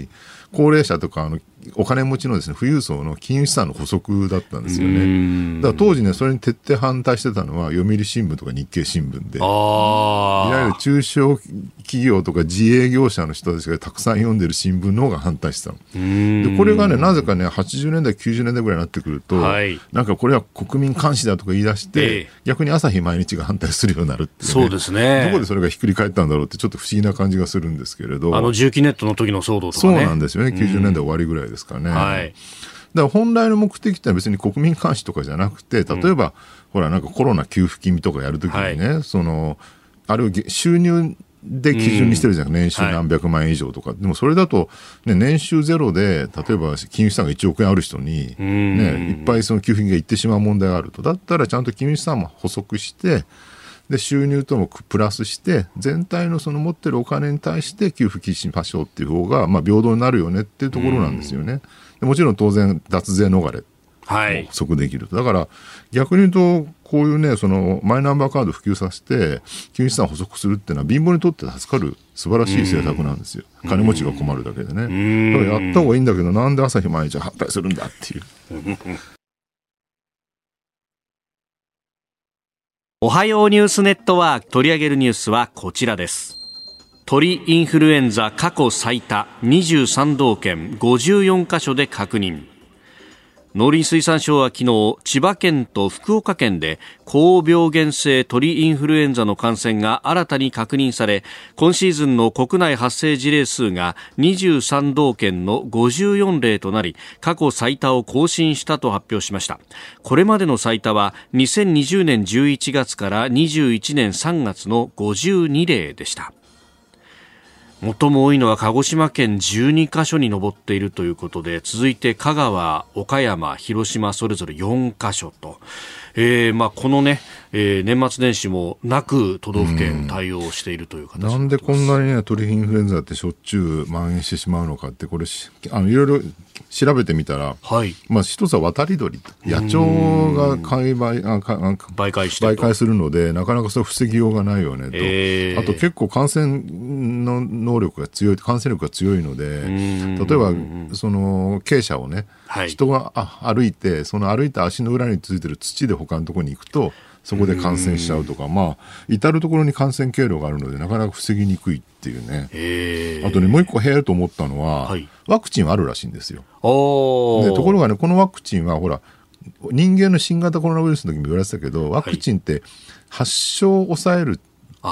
高齢者とかあのお金持ちのですね富裕層の金融資産の補足だったんですよね。だから当時ねそれに徹底反対してたのは読売新聞とか日経新聞でいわゆる中小企業とか自営業者の人たちがたくさん読んでる新聞の方が反対してたの。でこれがねなぜかね80年代90年代ぐらいになってくると、はい、なんかこれは国民監視だとか言い出して、えー、逆に朝日毎日が反対するようになるっていう、ね、そうですね。どこでそれがひっくり返ったんだろうってちょっと不思議な感じがするんですけれど。あの重機ネットの時の騒動とかね。そうなんですよね。90年代終わりぐらいですかね。はい、だから本来の目的ってのは別に国民監視とかじゃなくて例えば、うん、ほらなんかコロナ給付金とかやるときにね、はい、そのある収入で基準にしてるじゃん、年収何百万円以上とか、はい、でもそれだと、ね、年収ゼロで、例えば金融資産が1億円ある人に、ね、いっぱいその給付金がいってしまう問題があると、だったらちゃんと金融資産も補足して、で収入ともプラスして全体のその持ってるお金に対して給付金しましょうっていう方が、まあ、平等になるよねっていうところなんですよね。もちろん当然脱税逃れも不足できると、はい、だから逆に言うとこういうねそのマイナンバーカード普及させて金融資産補足するっていうのは貧乏にとって助かる素晴らしい政策なんですよ。金持ちが困るだけでね。だからやった方がいいんだけどなんで朝日毎日反対するんだっていう。おはようニュースネットワーク。取り上げるニュースはこちらです。鳥インフルエンザ過去最多23道県54カ所で確認。農林水産省は昨日千葉県と福岡県で高病原性鳥インフルエンザの感染が新たに確認され今シーズンの国内発生事例数が23道県の54例となり過去最多を更新したと発表しました。これまでの最多は2020年11月から21年3月の52例でした。最も多いのは鹿児島県12カ所に上っているということで続いて香川、岡山、広島それぞれ4カ所と、えーまあ、このね、えー、年末年始もなく都道府県対応しているという形、うん、なんでこんなにね鳥インフルエンザってしょっちゅう蔓延してしまうのかってこれあのいろいろ調べてみたら、はい、まあ一つは渡り鳥。野鳥が買売あか媒介して媒介するのでなかなかそれ防ぎようがないよねと、えー、あと結構感染の能力が強い感染力が強いので例えばその傾斜をね、はい、人があ歩いてその歩いた足の裏についてる土で他のところに行くとそこで感染しちゃうとか、まあ、至る所に感染経路があるので、なかなか防ぎにくいっていうね。あとね、もう一個へえと思ったのは、はい、ワクチンはあるらしいんですよ。でところがね、このワクチンは、ほら、人間の新型コロナウイルスの時も言われてたけど、ワクチンって発症を抑える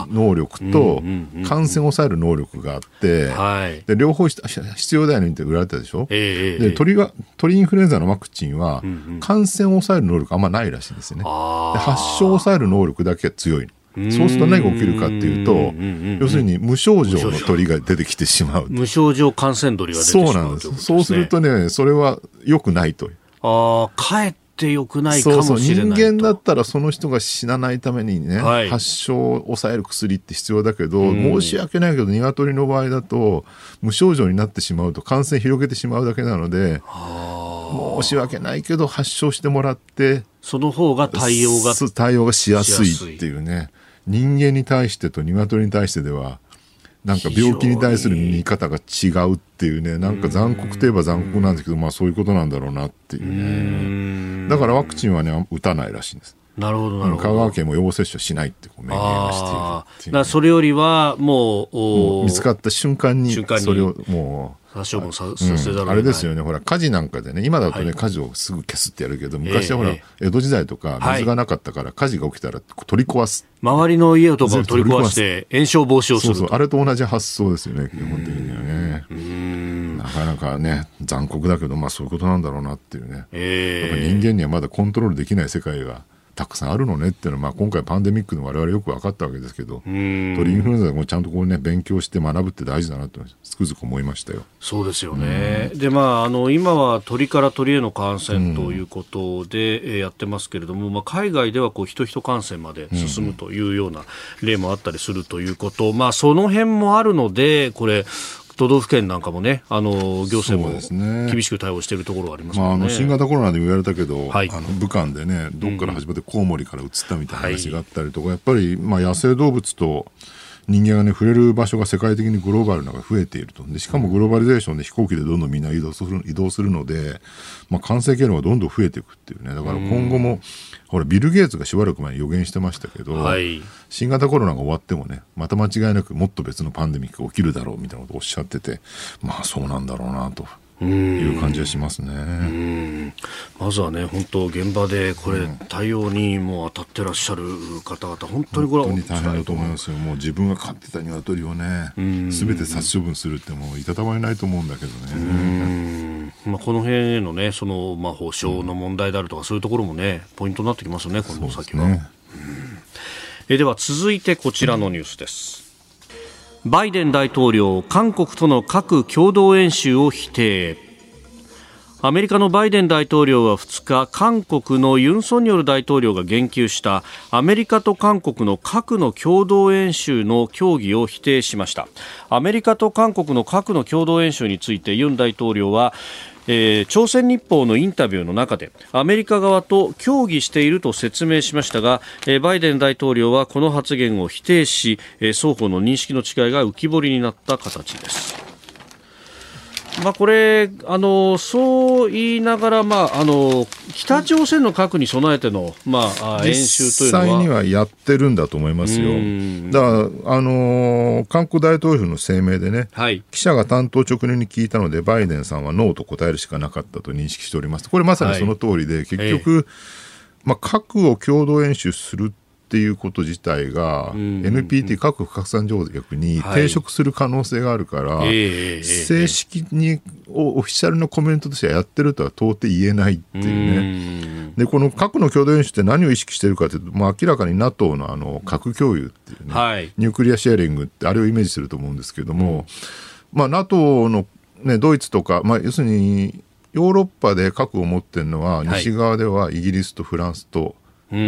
能力と感染を抑える能力があって、で両方必要だよねって売られたでしょ、えー、で鳥が鳥インフルエンザのワクチンは感染を抑える能力あんまないらしいんですよね。で発症を抑える能力だけ強いそうすると何が起きるかっていうと、要するに無症状の鳥が出てきてしまう。無症状感染鳥が出てしまうそうなんです。そうするとね、それは良くないと。ああ、かえってよくないかもしれないそうそう。人間だったらその人が死なないためにね、はい、発症を抑える薬って必要だけど、うん、申し訳ないけど鶏の場合だと無症状になってしまうと感染広げてしまうだけなので申し訳ないけど発症してもらってその方が対応が対応がしやすいっていうね。人間に対してと鶏に対してではなんか病気に対する見方が違うっていうね、なんか残酷といえば残酷なんですけど、まあそういうことなんだろうなっていうね。だからワクチンはね、打たないらしいんです。なるほどなるほど。香川県も予防接種しないってこう明言をしている、ね、それよりはもうもう見つかった瞬間に。それをもう殺処分させざるをあれですよね、ほら、火事なんかでね、今だとね、はい、火事をすぐ消すってやるけど、昔はほら、えー、江戸時代とか、水がなかったから、火事が起きたら取り壊す。周りの家とかを取り壊して、炎症防止をする。そうそう、あれと同じ発想ですよね、基本的にはね。なかなかね、残酷だけど、まあそういうことなんだろうなっていうね。え人間にはまだコントロールできない世界がたくさんあるのねっていうのは、まあ、今回パンデミックで我々よく分かったわけですけど鳥インフルエンザでもちゃんとこう、ね、勉強して学ぶって大事だなとつくづく思いましたよ。そうですよね、でまあ、あの今は鳥から鳥への感染ということで、えやってますけれども、まあ、海外ではこう人々感染まで進むというような例もあったりするということ、まあ、その辺もあるのでこれ都道府県なんかもね、あの行政も厳しく対応しているところがあります、ね、まあ、あの新型コロナで言われたけど、はい、あの武漢でね、どっから始まってコウモリから移ったみたいな話があったりとか、はい、やっぱり、まあ、野生動物と人間がね、触れる場所が世界的にグローバルなのが増えていると。で、しかもグローバリゼーションで飛行機でどんどんみんな移動する移動するので、まあ、感染経路がどんどん増えていくっていうね。だから今後も、ほら、ビル・ゲイツがしばらく前に予言してましたけど、はい、新型コロナが終わってもね、また間違いなくもっと別のパンデミックが起きるだろうみたいなことをおっしゃってて、まあそうなんだろうなと。いう感じはしますね。まずはね、本当現場でこれ、対応にもう当たってらっしゃる方々、本当にこれは本当に大変だと思いますよ。もう自分が飼ってた鶏をね、すべて殺処分するってもういたたまれないと思うんだけどね。まあこの辺へのね、そのまあ保証の問題であるとか、そういうところもね、ポイントになってきますよね、この先は。ね、えでは続いてこちらのニュースです。バイデン大統領韓国との核共同演習を否定。アメリカのバイデン大統領は2日韓国のユン・ソンニョル大統領が言及したアメリカと韓国の核の共同演習の協議を否定しました。アメリカと韓国の核の共同演習についてユン大統領はえー、朝鮮日報のインタビューの中でアメリカ側と協議していると説明しましたが、えー、バイデン大統領はこの発言を否定し、えー、双方の認識の違いが浮き彫りになった形です。まあ、これあの、そう言いながら、まあ、あの北朝鮮の核に備えての、まあ、演習というのは。実際にはやってるんだと思いますよ。だから、あの韓国大統領の声明でね、はい、記者が担当直入に聞いたので、バイデンさんはノーと答えるしかなかったと認識しております。これまさにその通りで、はい、結局、まあ、核を共同演習するっていうこと自体が、NPT 核不拡散条約に抵触する可能性があるから、正式にオフィシャルのコメントとしてはやってるとは到底言えないっていうね。でこの核の共同演習って何を意識してるかというと、まあ、明らかに NATO のあの核共有っていうね、はい、ニュークリアシェアリングってあれをイメージすると思うんですけども、うん、まあ、NATO の、ね、ドイツとか、まあ、要するにヨーロッパで核を持ってるのは西側ではイギリスとフランスと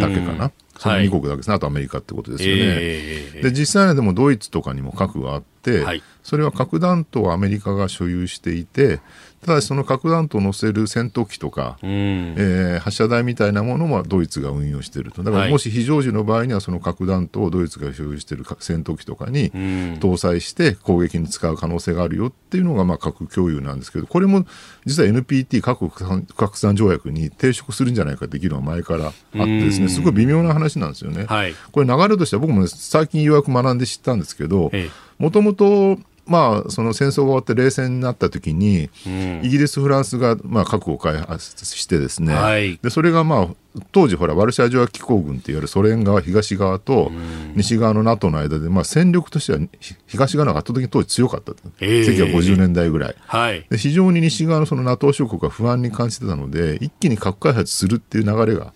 だけかな。その2国だけですね、はい、あとアメリカってことですよね。えー、で実際にでもドイツとかにも核があって、はい、それは核弾頭をアメリカが所有していて、ただしその核弾頭を乗せる戦闘機とか、うん、えー、発射台みたいなものもドイツが運用していると。だからもし非常時の場合にはその核弾頭をドイツが所有している戦闘機とかに搭載して攻撃に使う可能性があるよっていうのがまあ核共有なんですけど、これも実は NPT 核拡散条約に抵触するんじゃないかって議論は前からあってですね、すごい微妙な話なんですよね。はい、これ流れとしては僕も、ね、最近ようやく学んで知ったんですけど、もともとまあ、その戦争が終わって冷戦になった時に、うん、イギリス、フランスが、まあ、核を開発してですね、はい、でそれが、まあ、当時ほらワルシャワ条約機構軍っていわゆるソ連側東側と西側の NATO の間で、まあ、戦力としては東側の方が圧倒的に当時強かった、えー、1950年代ぐらい、はい、で非常に西側のその NATO 諸国が不安に感じてたので一気に核開発するっていう流れが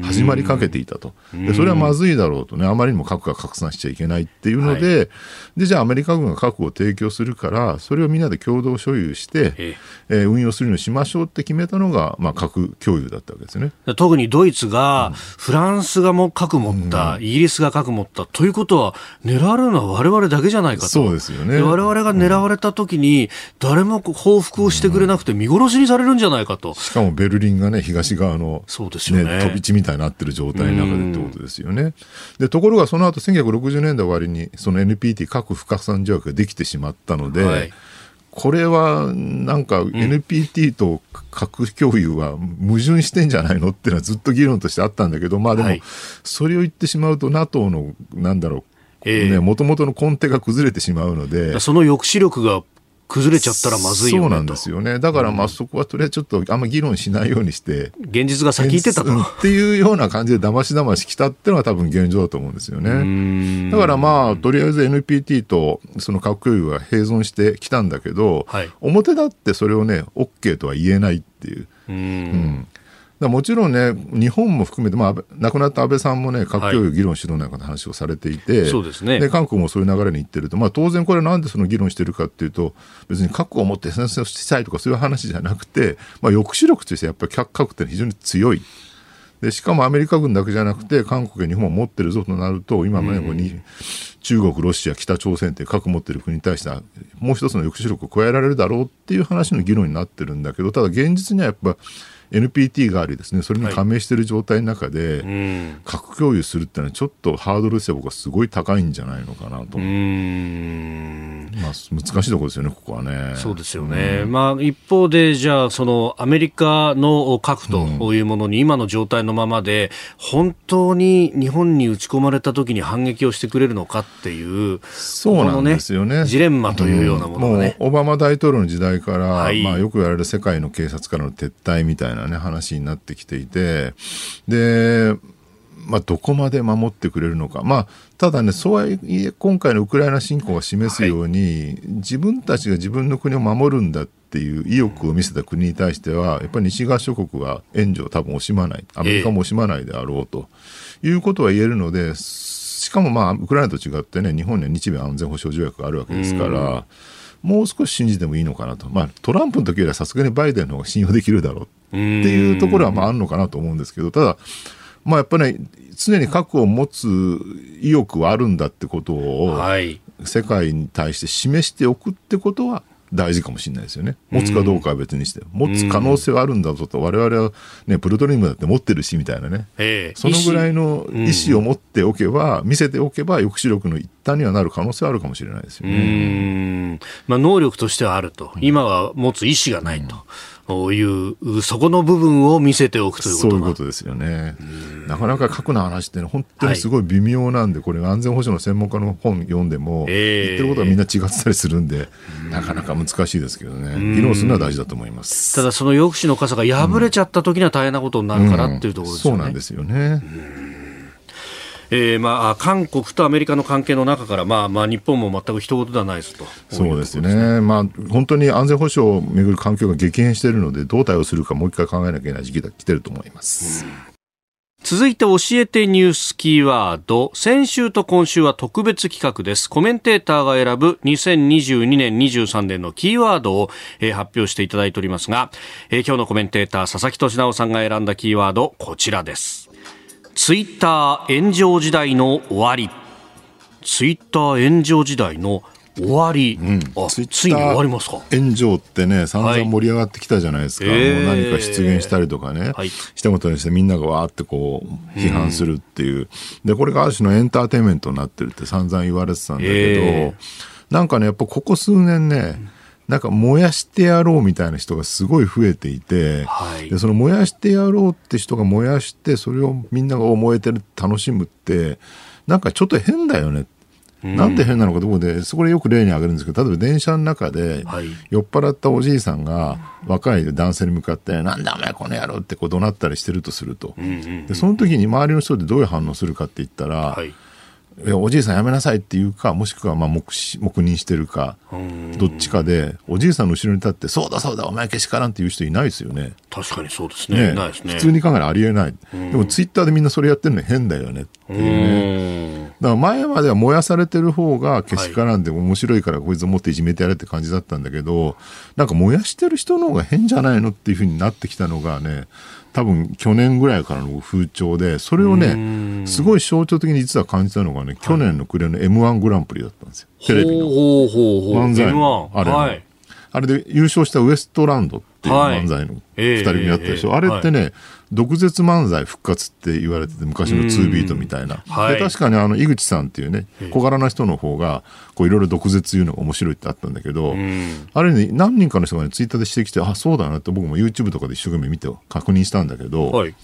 始まりかけていたと、でそれはまずいだろうとね、あまりにも核が拡散しちゃいけないっていうので、はい、でじゃあ、アメリカ軍が核を提供するから、それをみんなで共同所有して、ええ。ー、運用するようにしましょうって決めたのが、まあ、核共有だったわけですね。特にドイツが、うん、フランスがも核持った、うん、イギリスが核持った、ということは、狙われるのはわれわれだけじゃないかと、そうですよね。われわれが狙われたときに、誰も報復をしてくれなくて、見殺しにされるんじゃないかと。しかもベルリンがね、東側の、そうですよね。飛び地みたいになってる状態態の中でってことですよね。でところがその後1960年代終わりにその NPT 核不拡散条約ができてしまったので、はい、これはなんか NPT と核共有は矛盾してんじゃないのっていうのはずっと議論としてあったんだけど、まあでも、それを言ってしまうと NATO のなんだろう、もともとの根底が崩れてしまうので。その抑止力が崩れちゃったらまずいよねそうなんですよね。だからまあそこはとりあえずちょっとあんま議論しないようにして。現実が先行ってたと。っていうような感じでだましだまし来たっていうのが多分現状だと思うんですよね。だからまあとりあえず NPT とその核共有は併存してきたんだけど、はい、表だってそれをね OK とは言えないっていう。うんもちろんね、日本も含めて、まあ、亡くなった安倍さんもね、核共有議論しろなんかの話をされていて、はい、そうですね、で韓国もそういう流れにいってると、まあ、当然これ、なんでその議論してるかっていうと、別に核を持って戦争したいとかそういう話じゃなくて、まあ、抑止力としてやっぱり核って非常に強い。でしかもアメリカ軍だけじゃなくて、韓国や日本も持ってるぞとなると、今もね、うん、中国、ロシア、北朝鮮って核持ってる国に対しては、もう一つの抑止力を加えられるだろうっていう話の議論になってるんだけど、ただ現実にはやっぱ、NPT がありですねそれに加盟している状態の中で、はい、核共有するっていうのはちょっとハードルとしては僕はすごい高いんじゃないのかなと。まあ、難しいところですよね、ここはね。そうですよね。まあ、一方で、じゃあ、その、アメリカの核というものに今の状態のままで、本当に日本に撃ち込まれた時に反撃をしてくれるのかっていう、そうなんですよね。ジレンマというようなものがね。オバマ大統領の時代から、はい、まあ、よく言われる世界の警察からの撤退みたいななね、話になってきていて、で、まあ、どこまで守ってくれるのか、まあ、ただね、そうはいえ、今回のウクライナ侵攻が示すように、はい、自分たちが自分の国を守るんだっていう意欲を見せた国に対しては、やっぱり西側諸国は援助を多分惜しまない、アメリカも惜しまないであろうと。いうことは言えるので、しかもまあ、ウクライナと違ってね、日本には日米安全保障条約があるわけですから、もう少し信じてもいいのかなと、まあ、トランプの時よりはさすがにバイデンの方が信用できるだろうっていうところはまああるのかなと思うんですけど、ただ、まあ、やっぱり、ね、常に核を持つ意欲はあるんだってことを、世界に対して示しておくってことは大事かもしれないですよね。持つかどうかは別にして、持つ可能性はあるんだぞと、我々はね、プルトニウムだって持ってるし、みたいなね。そのぐらいの意思を持っておけば、見せておけば、抑止力の一端にはなる可能性はあるかもしれないですよね。まあ、能力としてはあると。今は持つ意思がないと。いうそこの部分を見せておくということそういうことですよね。なかなか核の話って、ね、本当にすごい微妙なんで、はい、これ安全保障の専門家の本読んでも、えー、言ってることはみんな違ってたりするんで、なかなか難しいですけどね、議論するのは大事だと思います。ただ、その抑止の傘が破れちゃった時には大変なことになるからっていうところですよね。そうなんですよね。えーまあ、韓国とアメリカの関係の中から、まあまあ、日本も全く一言ではないですとそうですね、まあ、本当に安全保障をめぐる環境が激変しているので、どう対応するか、もう一回考えなきゃいけない時期が来てると思います。うん続いて教えてニュースキーワード。先週と今週は特別企画です。コメンテーターが選ぶ2022年23年のキーワードを、えー、発表していただいておりますが、えー、今日のコメンテーター佐々木俊直さんが選んだキーワード、こちらです。ツイッター炎上時代の終わり。ツイッター炎上時代の終わり、うん、あついに終わりますか。炎上ってね散々盛り上がってきたじゃないですか、はい、もう何か出現したりとかね、はい、したことにしてみんながわーってこう批判するっていう、でこれがある種のエンターテインメントになってるって散々言われてたんだけど、なんかねやっぱここ数年ね、なんか燃やしてやろうみたいな人がすごい増えていて、はい、でその燃やしてやろうって人が燃やしてそれをみんなが燃えてる楽しむってなんかちょっと変だよね。なんで変なのかところで、そこでよく例に挙げるんですけど、例えば電車の中で、酔っ払ったおじいさんが若い男性に向かって、なんだお前この野郎ってこう怒鳴ったりしてるとすると。で、その時に周りの人でどういう反応するかって言ったら、はいおじいさんやめなさいっていうか、もしくはまあ黙黙認してるか、どっちかで、おじいさんの後ろに立って、そうだそうだ、お前けしからんっていう人いないですよね。確かにそうですね。ねね普通に考えたらありえない。でもツイッターでみんなそれやってるの変だよねっていうね。だから前までは燃やされてる方がけしからんで面白いからこいつを持っていじめてやれって感じだったんだけど、なんか燃やしてる人の方が変じゃないのっていうふうになってきたのがね、多分去年ぐらいからの風潮で、それをね、すごい象徴的に実は感じたのがね、去年の暮れの M1 グランプリだったんですよ。テレビの。漫才の。あれ、はい、あれで優勝したウエストランドっていう漫才の二人組あったでしょ？あれってね、毒舌漫才復活って言われてて昔の2ビートみたいな、確かにあの井口さんっていうね小柄な人の方がいろいろ毒舌言うのが面白いってあったんだけど、あれに何人かの人が、ね、ツイッターで指摘してあそうだなって僕も YouTube とかで一生懸命見て確認したんだけど、はい、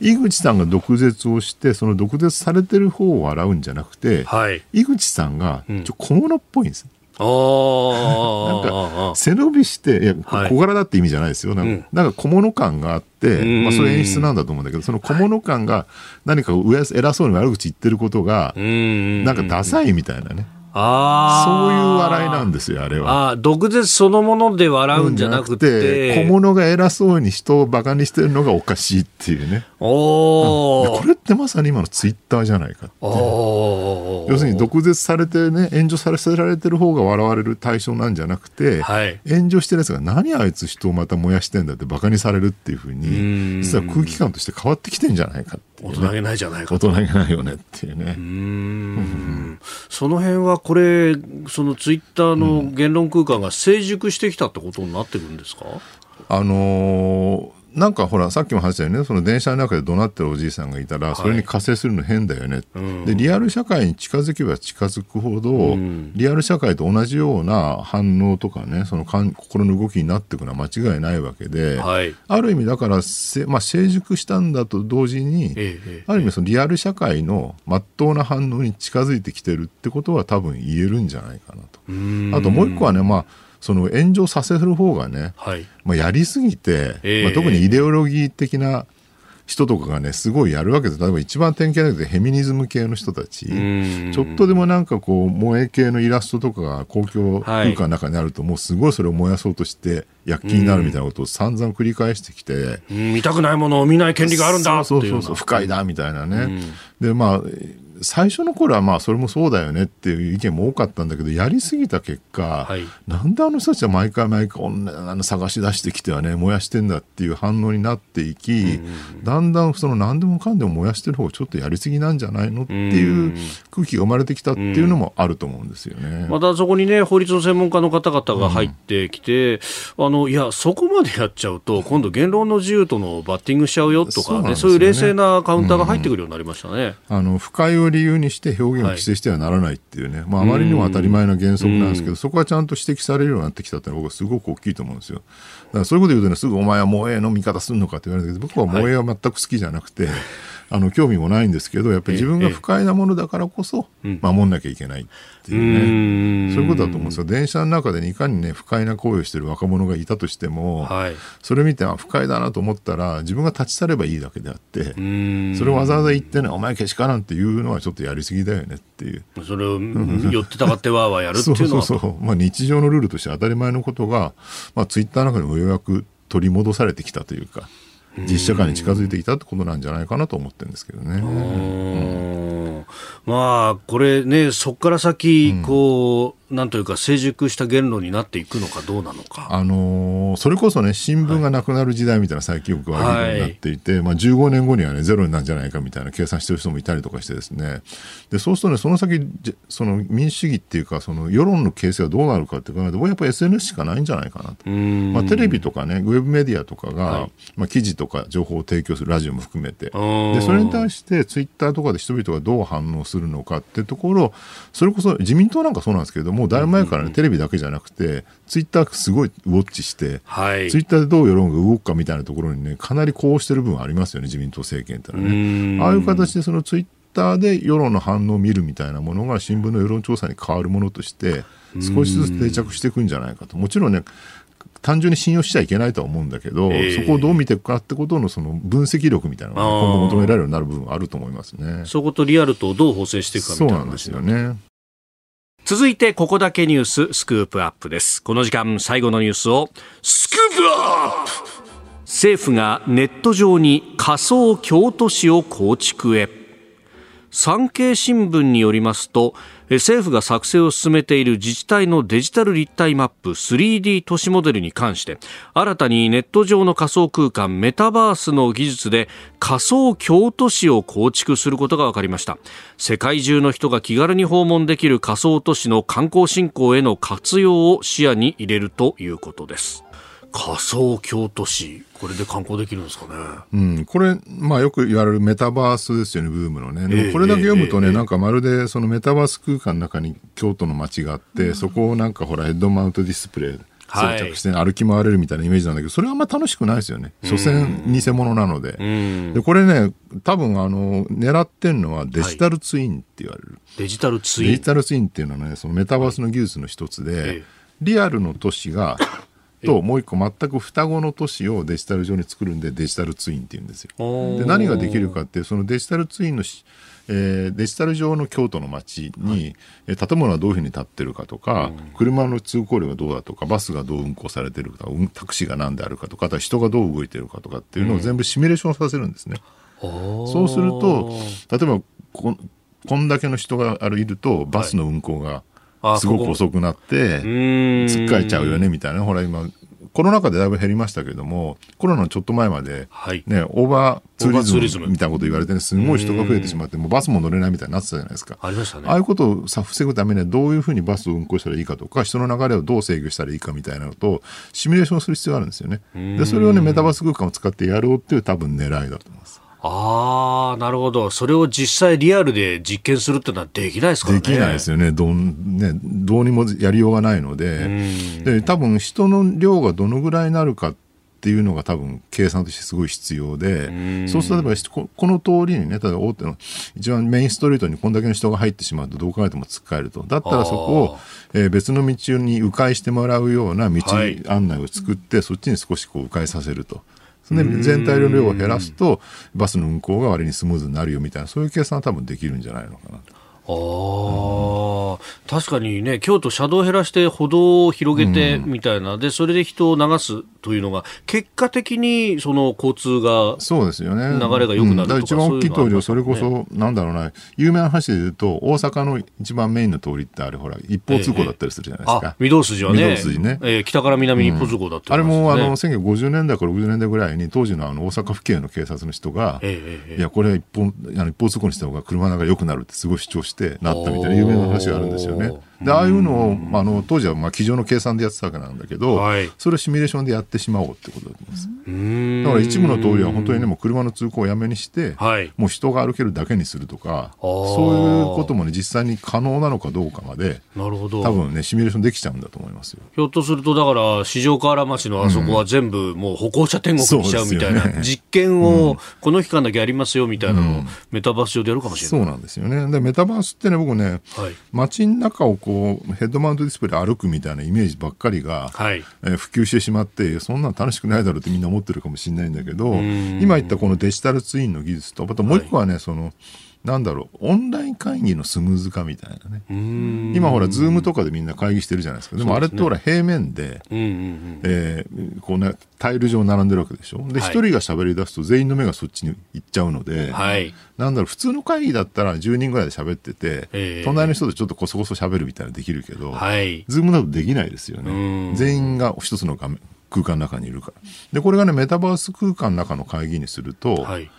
井口さんが毒舌をしてその毒舌されてる方を笑うんじゃなくて、はい、井口さんがちょ小物っぽいんです、なんか背伸びしていや小柄だって意味じゃないですよ、なんかなんか小物感があって、まあ、それ演出なんだと思うんだけどその小物感が何か偉そうに悪口言ってることがなんかダサいみたいなね。あそういう笑いなんですよ、あれは。あ毒舌そのもので笑うんじゃなくて。小物が偉そうに人をバカにしてるのがおかしいっていうね。おこれってまさに今のツイッターじゃないか要するに毒舌されてね、炎上させられてる方が笑われる対象なんじゃなくて、はい、炎上してるやつが何あいつ人をまた燃やしてんだってバカにされるっていうふうに、実は空気感として変わってきてんじゃないかって大人げないじゃないか大人げないよねっていうね。うん。その辺はこれ、そのツイッターの言論空間が成熟してきたってことになってるんですか、あのーなんかほらさっきも話したよね。その電車の中で怒鳴ってるおじいさんがいたらそれに加勢するの変だよね、はい、でリアル社会に近づけば近づくほど、うん、リアル社会と同じような反応とかねその心の動きになっていくのは間違いないわけで、はい、ある意味だからせ、まあ、成熟したんだと同時に、ええ、ある意味そのリアル社会のまっとうな反応に近づいてきてるってことは多分言えるんじゃないかなと。あともう一個はねまあその炎上させる方がね、はい、まあ、やりすぎて、えー、まあ、特にイデオロギー的な人とかがねすごいやるわけです。例えば一番典型だけどフェミニズム系の人たち。ちょっとでもなんかこう萌え系のイラストとかが公共空間の中にあると、はい、もうすごいそれを燃やそうとして躍起になるみたいなことを散々繰り返してきて見たくないものを見ない権利があるんだそうそうそう不快だみたいなね。でまあ最初の頃はまあそれもそうだよねっていう意見も多かったんだけどやりすぎた結果、はい、なんであの人たちは毎回毎回あの探し出してきてはね燃やしてんだっていう反応になっていき、だんだんその何でもかんでも燃やしてる方がちょっとやりすぎなんじゃないのっていう空気が生まれてきたっていうのもあると思うんですよね。またそこにね法律の専門家の方々が入ってきて、あのいやそこまでやっちゃうと 今度言論の自由とのバッティングしちゃうよとかね、そういう冷静なカウンターが入ってくるようになりましたね。あの不快を理由にして表現を規制してはならないっていうね、はい、まあ、あまりにも当たり前な原則なんですけど、そこはちゃんと指摘されるようになってきたってのは僕はすごく大きいと思うんですよ。だからそういうこと言うとね、すぐお前は萌えの味方するのかって言われるけど、僕は萌えは全く好きじゃなくて、はいあの興味もないんですけどやっぱり自分が不快なものだからこそ守んなきゃいけないっていうね、そういうことだと思うんですよ。電車の中でいかにね不快な行為をしてる若者がいたとしても、はい、それ見て不快だなと思ったら自分が立ち去ればいいだけであってそれをわざわざ言ってねお前けしからんっていうのはちょっとやりすぎだよねっていう。それを寄ってたかってわーわーやるっていうのは。そうそうそう、まあ、日常のルールとして当たり前のことが、まあ、ツイッターの中にもようやく取り戻されてきたというか。実社会に近づいていたってことなんじゃないかなと思ってるんですけどね。うん。まあこれねそこから先こう、なんというか成熟した言論になっていくのかどうなのか、あのー、それこそね新聞がなくなる時代みたいな最近よく悪い。になっていて、はい、まあ、15年後にはねゼロになるんじゃないかみたいな計算してる人もいたりとかしてですね。でそうするとねその先その民主主義っていうかその世論の形成はどうなるかって考えるとやっぱり SNS しかないんじゃないかなと、まあ、テレビとかねウェブメディアとかが、はい、まあ、記事とか情報を提供するラジオも含めて。でそれに対してツイッターとかで人々がどう反応するのかっていうところそれこそ自民党なんかそうなんですけれどもだいぶ前からね、テレビだけじゃなくてツイッターすごいウォッチして、はい、ツイッターでどう世論が動くかみたいなところにねかなりこうしてる部分ありますよね自民党政権ってのはね。ああいう形でそのツイッターで世論の反応を見るみたいなものが新聞の世論調査に変わるものとして少しずつ定着していくんじゃないかと。もちろんね単純に信用しちゃいけないとは思うんだけど、えー、そこをどう見ていくかってことのその分析力みたいなのが、今後求められるようになる部分あると思いますね。そことリアルとどう補正していくかみたいな、そうなんですよね。続いてここだけニューススクープアップです。この時間最後のニュースをスクープアップ!政府がネット上に仮想京都市を構築へ。産経新聞によりますと政府が作成を進めている自治体のデジタル立体マップ 3D 都市モデルに関して新たにネット上の仮想空間メタバースの技術で仮想京都市を構築することが分かりました。世界中の人が気軽に訪問できる仮想都市の観光振興への活用を視野に入れるということです。仮想京都市これで観光できるんですかね、うん、これ、まあ、よく言われるメタバースですよねブームのね。でもこれだけ読むとね、えー、なんかまるでそのメタバース空間の中に京都の街があって、うん、そこをなんかほらヘッドマウントディスプレイ装着して歩き回れるみたいなイメージなんだけど、それはあんま楽しくないですよね。所詮偽物なので。で、これね、多分あの、狙ってるのはデジタルツインって言われる。はい、デジタルツイン。デジタルツインっていうのはね、そのメタバースの技術の一つで、リアルの都市がともう一個全く双子の都市をデジタル上に作るんでデジタルツインっていうんですよ。で何ができるかってそのデジタルツインのえー、デジタル上の京都の街に、はい、建物はどういうふうに建ってるかとか、うん、車の通行量がどうだとかバスがどう運行されてるかタクシーが何であるかとかあとは人がどう動いてるかとかっていうのを全部シミュレーションさせるんですね。うん、そうすると例えばここんだけの人があるいるとバスの運行が、すごく遅くなってつっかえちゃうよねみたいな。ほら今コロナ禍でだいぶ減りましたけれどもコロナのちょっと前まで、はい、ね、オーバーツーリズムみたいなこと言われて、ね、すごい人が増えてしまってもうバスも乗れないみたいになってたじゃないですか。ありましたね。ああいうことをさ防ぐためにはどういうふうにバスを運行したらいいかとか人の流れをどう制御したらいいかみたいなのとシミュレーションする必要があるんですよね。でそれをねメタバース空間を使ってやろうっていう多分狙いだと思いますああ、なるほど。それを実際リアルで実験するっていうのはできないですからね。できないですよね。どん、ね、どうにもやりようがないので、で、多分人の量がどのぐらいになるかっていうのが多分計算としてすごい必要で、そうすると例えばこの通りにね、例えば大手の一番メインストリートにこんだけの人が入ってしまうとどう考えても突っかえると。だったらそこを、えー、別の道に迂回してもらうような道案内を作って、はい、そっちに少しこう迂回させると。で全体の量を減らすとバスの運行が割にスムーズになるよみたいなそういう計算は多分できるんじゃないのかなと。ああ、うん、確かにね、京都車道を減らして歩道を広げてみたいな、うん、で、それで人を流すというのが結果的にその交通がそうですよね。流れが良くなるとか、うん、一番大きい通りはそれこそ、なんだろうな有名な話で言うと大阪の一番メインの通りってあれほら一方通行だったりするじゃないですか、ええ、御堂筋はね。御堂筋ね、えー、北から南に一方通行だった、ね。うん、あれもあの1950年代から60年代ぐらいに当時のあの大阪府警の警察の人が、え、いやこれは一方あの一方通行にした方が車の中良くなるってすごい主張してなったみたいな有名な話があるんですよね。でああいうのをあの当時はまあ机上の計算でやってたわけなんだけど、はい、それをシミュレーションでやってしまおうってことだと思います。だから一部の通りは本当にねもう車の通行をやめにして、はい、もう人が歩けるだけにするとかそういうこともね実際に可能なのかどうかまでなるほど。多分ねシミュレーションできちゃうんだと思いますよ。ひょっとするとだから四条河原町のあそこは全部もう歩行者天国にしちゃうみたいな、ね、実験をこの期間だけやりますよみたいなのをメタバース上でやるかもしれない、そうなんですよね。でメタバースってね僕ね、はい、街の中をこうヘッドマウントディスプレイ歩くみたいなイメージばっかりが、はい、えー、普及してしまってそんなの楽しくないだろうってみんな思ってるかもしれないんだけど今言ったこのデジタルツインの技術とあともう一個はね、はい、そのなんだろうオンライン会議のスムーズ化みたいなね。今ほらズームとかでみんな会議してるじゃないですか。でもあれってほら平面で、えこうねタイル状並んでるわけでしょ。で一、はい、人が喋り出すと全員の目がそっちに行っちゃうので、はい、なんだろう普通の会議だったら10人ぐらいで喋ってて、えー、隣の人とちょっとこそこそ喋るみたいなできるけど、はい、ズームだとできないですよね。全員が一つの画面空間の中にいるから。でこれがねメタバース空間の中の会議にすると、はい、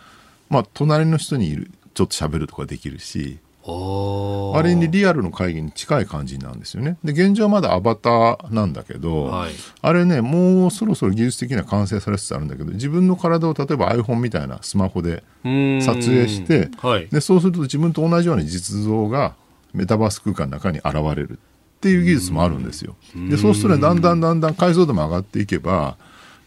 まあ隣の人にいるちょっと喋るとかできるしあれにリアルの会議に近い感じなんですよね。で、現状はまだアバターなんだけど、はい、あれね、もうそろそろ技術的には完成されつつあるんだけど、自分の体を例えば iPhone みたいなスマホで撮影して、はい、でそうすると自分と同じような実像がメタバース空間の中に現れるっていう技術もあるんですよ。で、そうするとね、だんだんだんだん解像度も上がっていけば、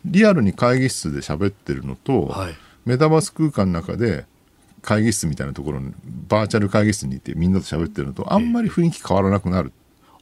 リアルに会議室で喋ってるのと、はい、メタバース空間の中で会議室みたいなところにバーチャル会議室にいてみんなと喋ってるのとあんまり雰囲気変わらなくなる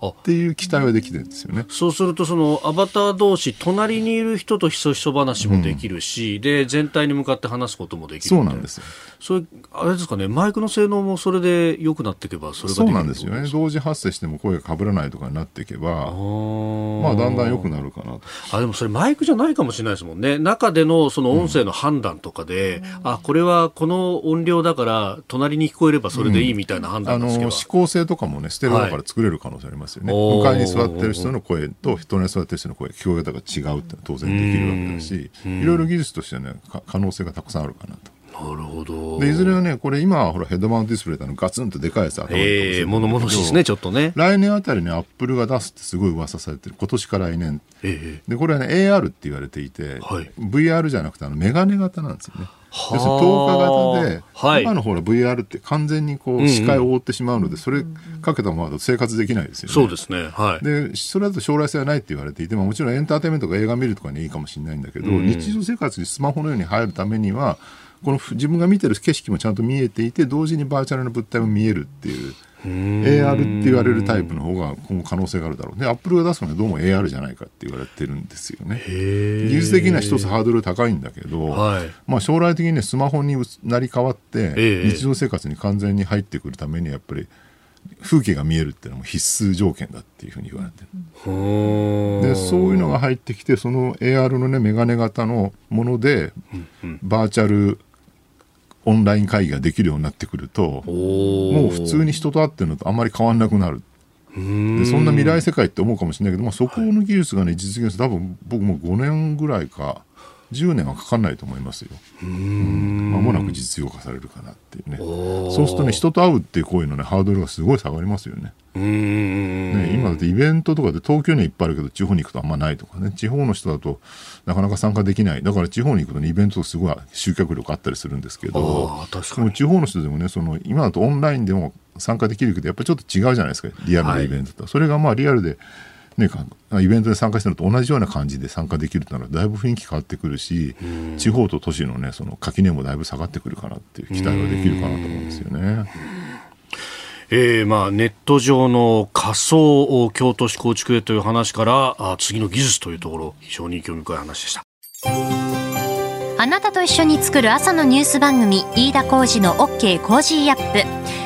っていう期待はできてるんですよね。そうすると、そのアバター同士、隣にいる人とひそひそ話もできるし、うん、で、全体に向かって話すこともできるそうなんですよ。それ、あれですかね、マイクの性能もそれで良くなっていけば、それがそうなんですよね。同時発生しても声が被らないとかになっていけば、まあ、だんだん良くなるかなあ、でもそれマイクじゃないかもしれないですもんね。中でのその音声の判断とかで、うん、あ、これはこの音量だから、隣に聞こえればそれでいいみたいな判断うん、あの、指向性とかもね、ステレオだから作れる可能性ありますよね。はい、向かいに座ってる人の声と人に座ってる人の声聞こえ方が違うって当然できるわけだしいろいろ技術としてはね可能性がたくさんあるかなと。なるほど。で、いずれはね、これ今はほらヘッドマウントディスプレイのガツンとでかいやつ頭にええー、物々しいですね、ちょっとね。来年あたりにアップルが出すってすごい噂されてる。今年から来年。えー、で、これはね、AR って言われていて、はい、VR じゃなくてあのメガネ型なんですよね。要するに透過型で、はい、今のほら VR って完全にこう視界を覆ってしまうので、うんうん、それかけたままだと生活できないですよね。そうですね。はい。で、それだと将来性はないって言われていて、まあ、もちろんエンターテインメントとか映画見るとかにいいかもしれないんだけど、うん、日常生活にスマホのように入るためには、この自分が見てる景色もちゃんと見えていて、同時にバーチャルの物体も見えるっていう。AR って言われるタイプの方が今後可能性があるだろう。で、アップルが出すのはどうも AR じゃないかって言われてるんですよね。技術的には一つハードル高いんだけど、はい、まあ将来的にね、スマホになり変わって、日常生活に完全に入ってくるためにやっぱり、風景が見えるっていうのも必須条件だっていうふうに言われてる。でそういうのが入ってきてその AR のねメガネ型のもので、バーチャルオンライン会議ができるようになってくるともう普通に人と会ってるのとあんまり変わんなくなる。でそんな未来世界って思うかもしれないけど、まあ、そこの技術がね実現する。多分僕も5年ぐらいか10年はかかんないと思いますよ。まもなく実用化されるかなっていうね。そうするとね、人と会うっていう行為のね、ハードルがすごい下がりますよね。ね今だってイベントとかで東京にはいっぱいあるけど、地方に行くとあんまないとかね、地方の人だとなかなか参加できない。だから地方に行くとね、イベントすごい集客力あったりするんですけど、でも地方の人でもね、その今だとオンラインでも参加できるけど、やっぱりちょっと違うじゃないですか、リアルなイベントと。はい、それがまあリアルで、ね、イベントで参加したのと同じような感じで参加できるとならだいぶ雰囲気変わってくるし、地方と都市の,、ね、その垣根もだいぶ下がってくるかなっていう期待はできるかなと思うんですよね。えーまあ、ネット上の仮想京都市構築へという話からあ次の技術というところ非常に興味深い話でした。あなたと一緒に作る朝のニュース番組飯田浩司の OK コージーアップ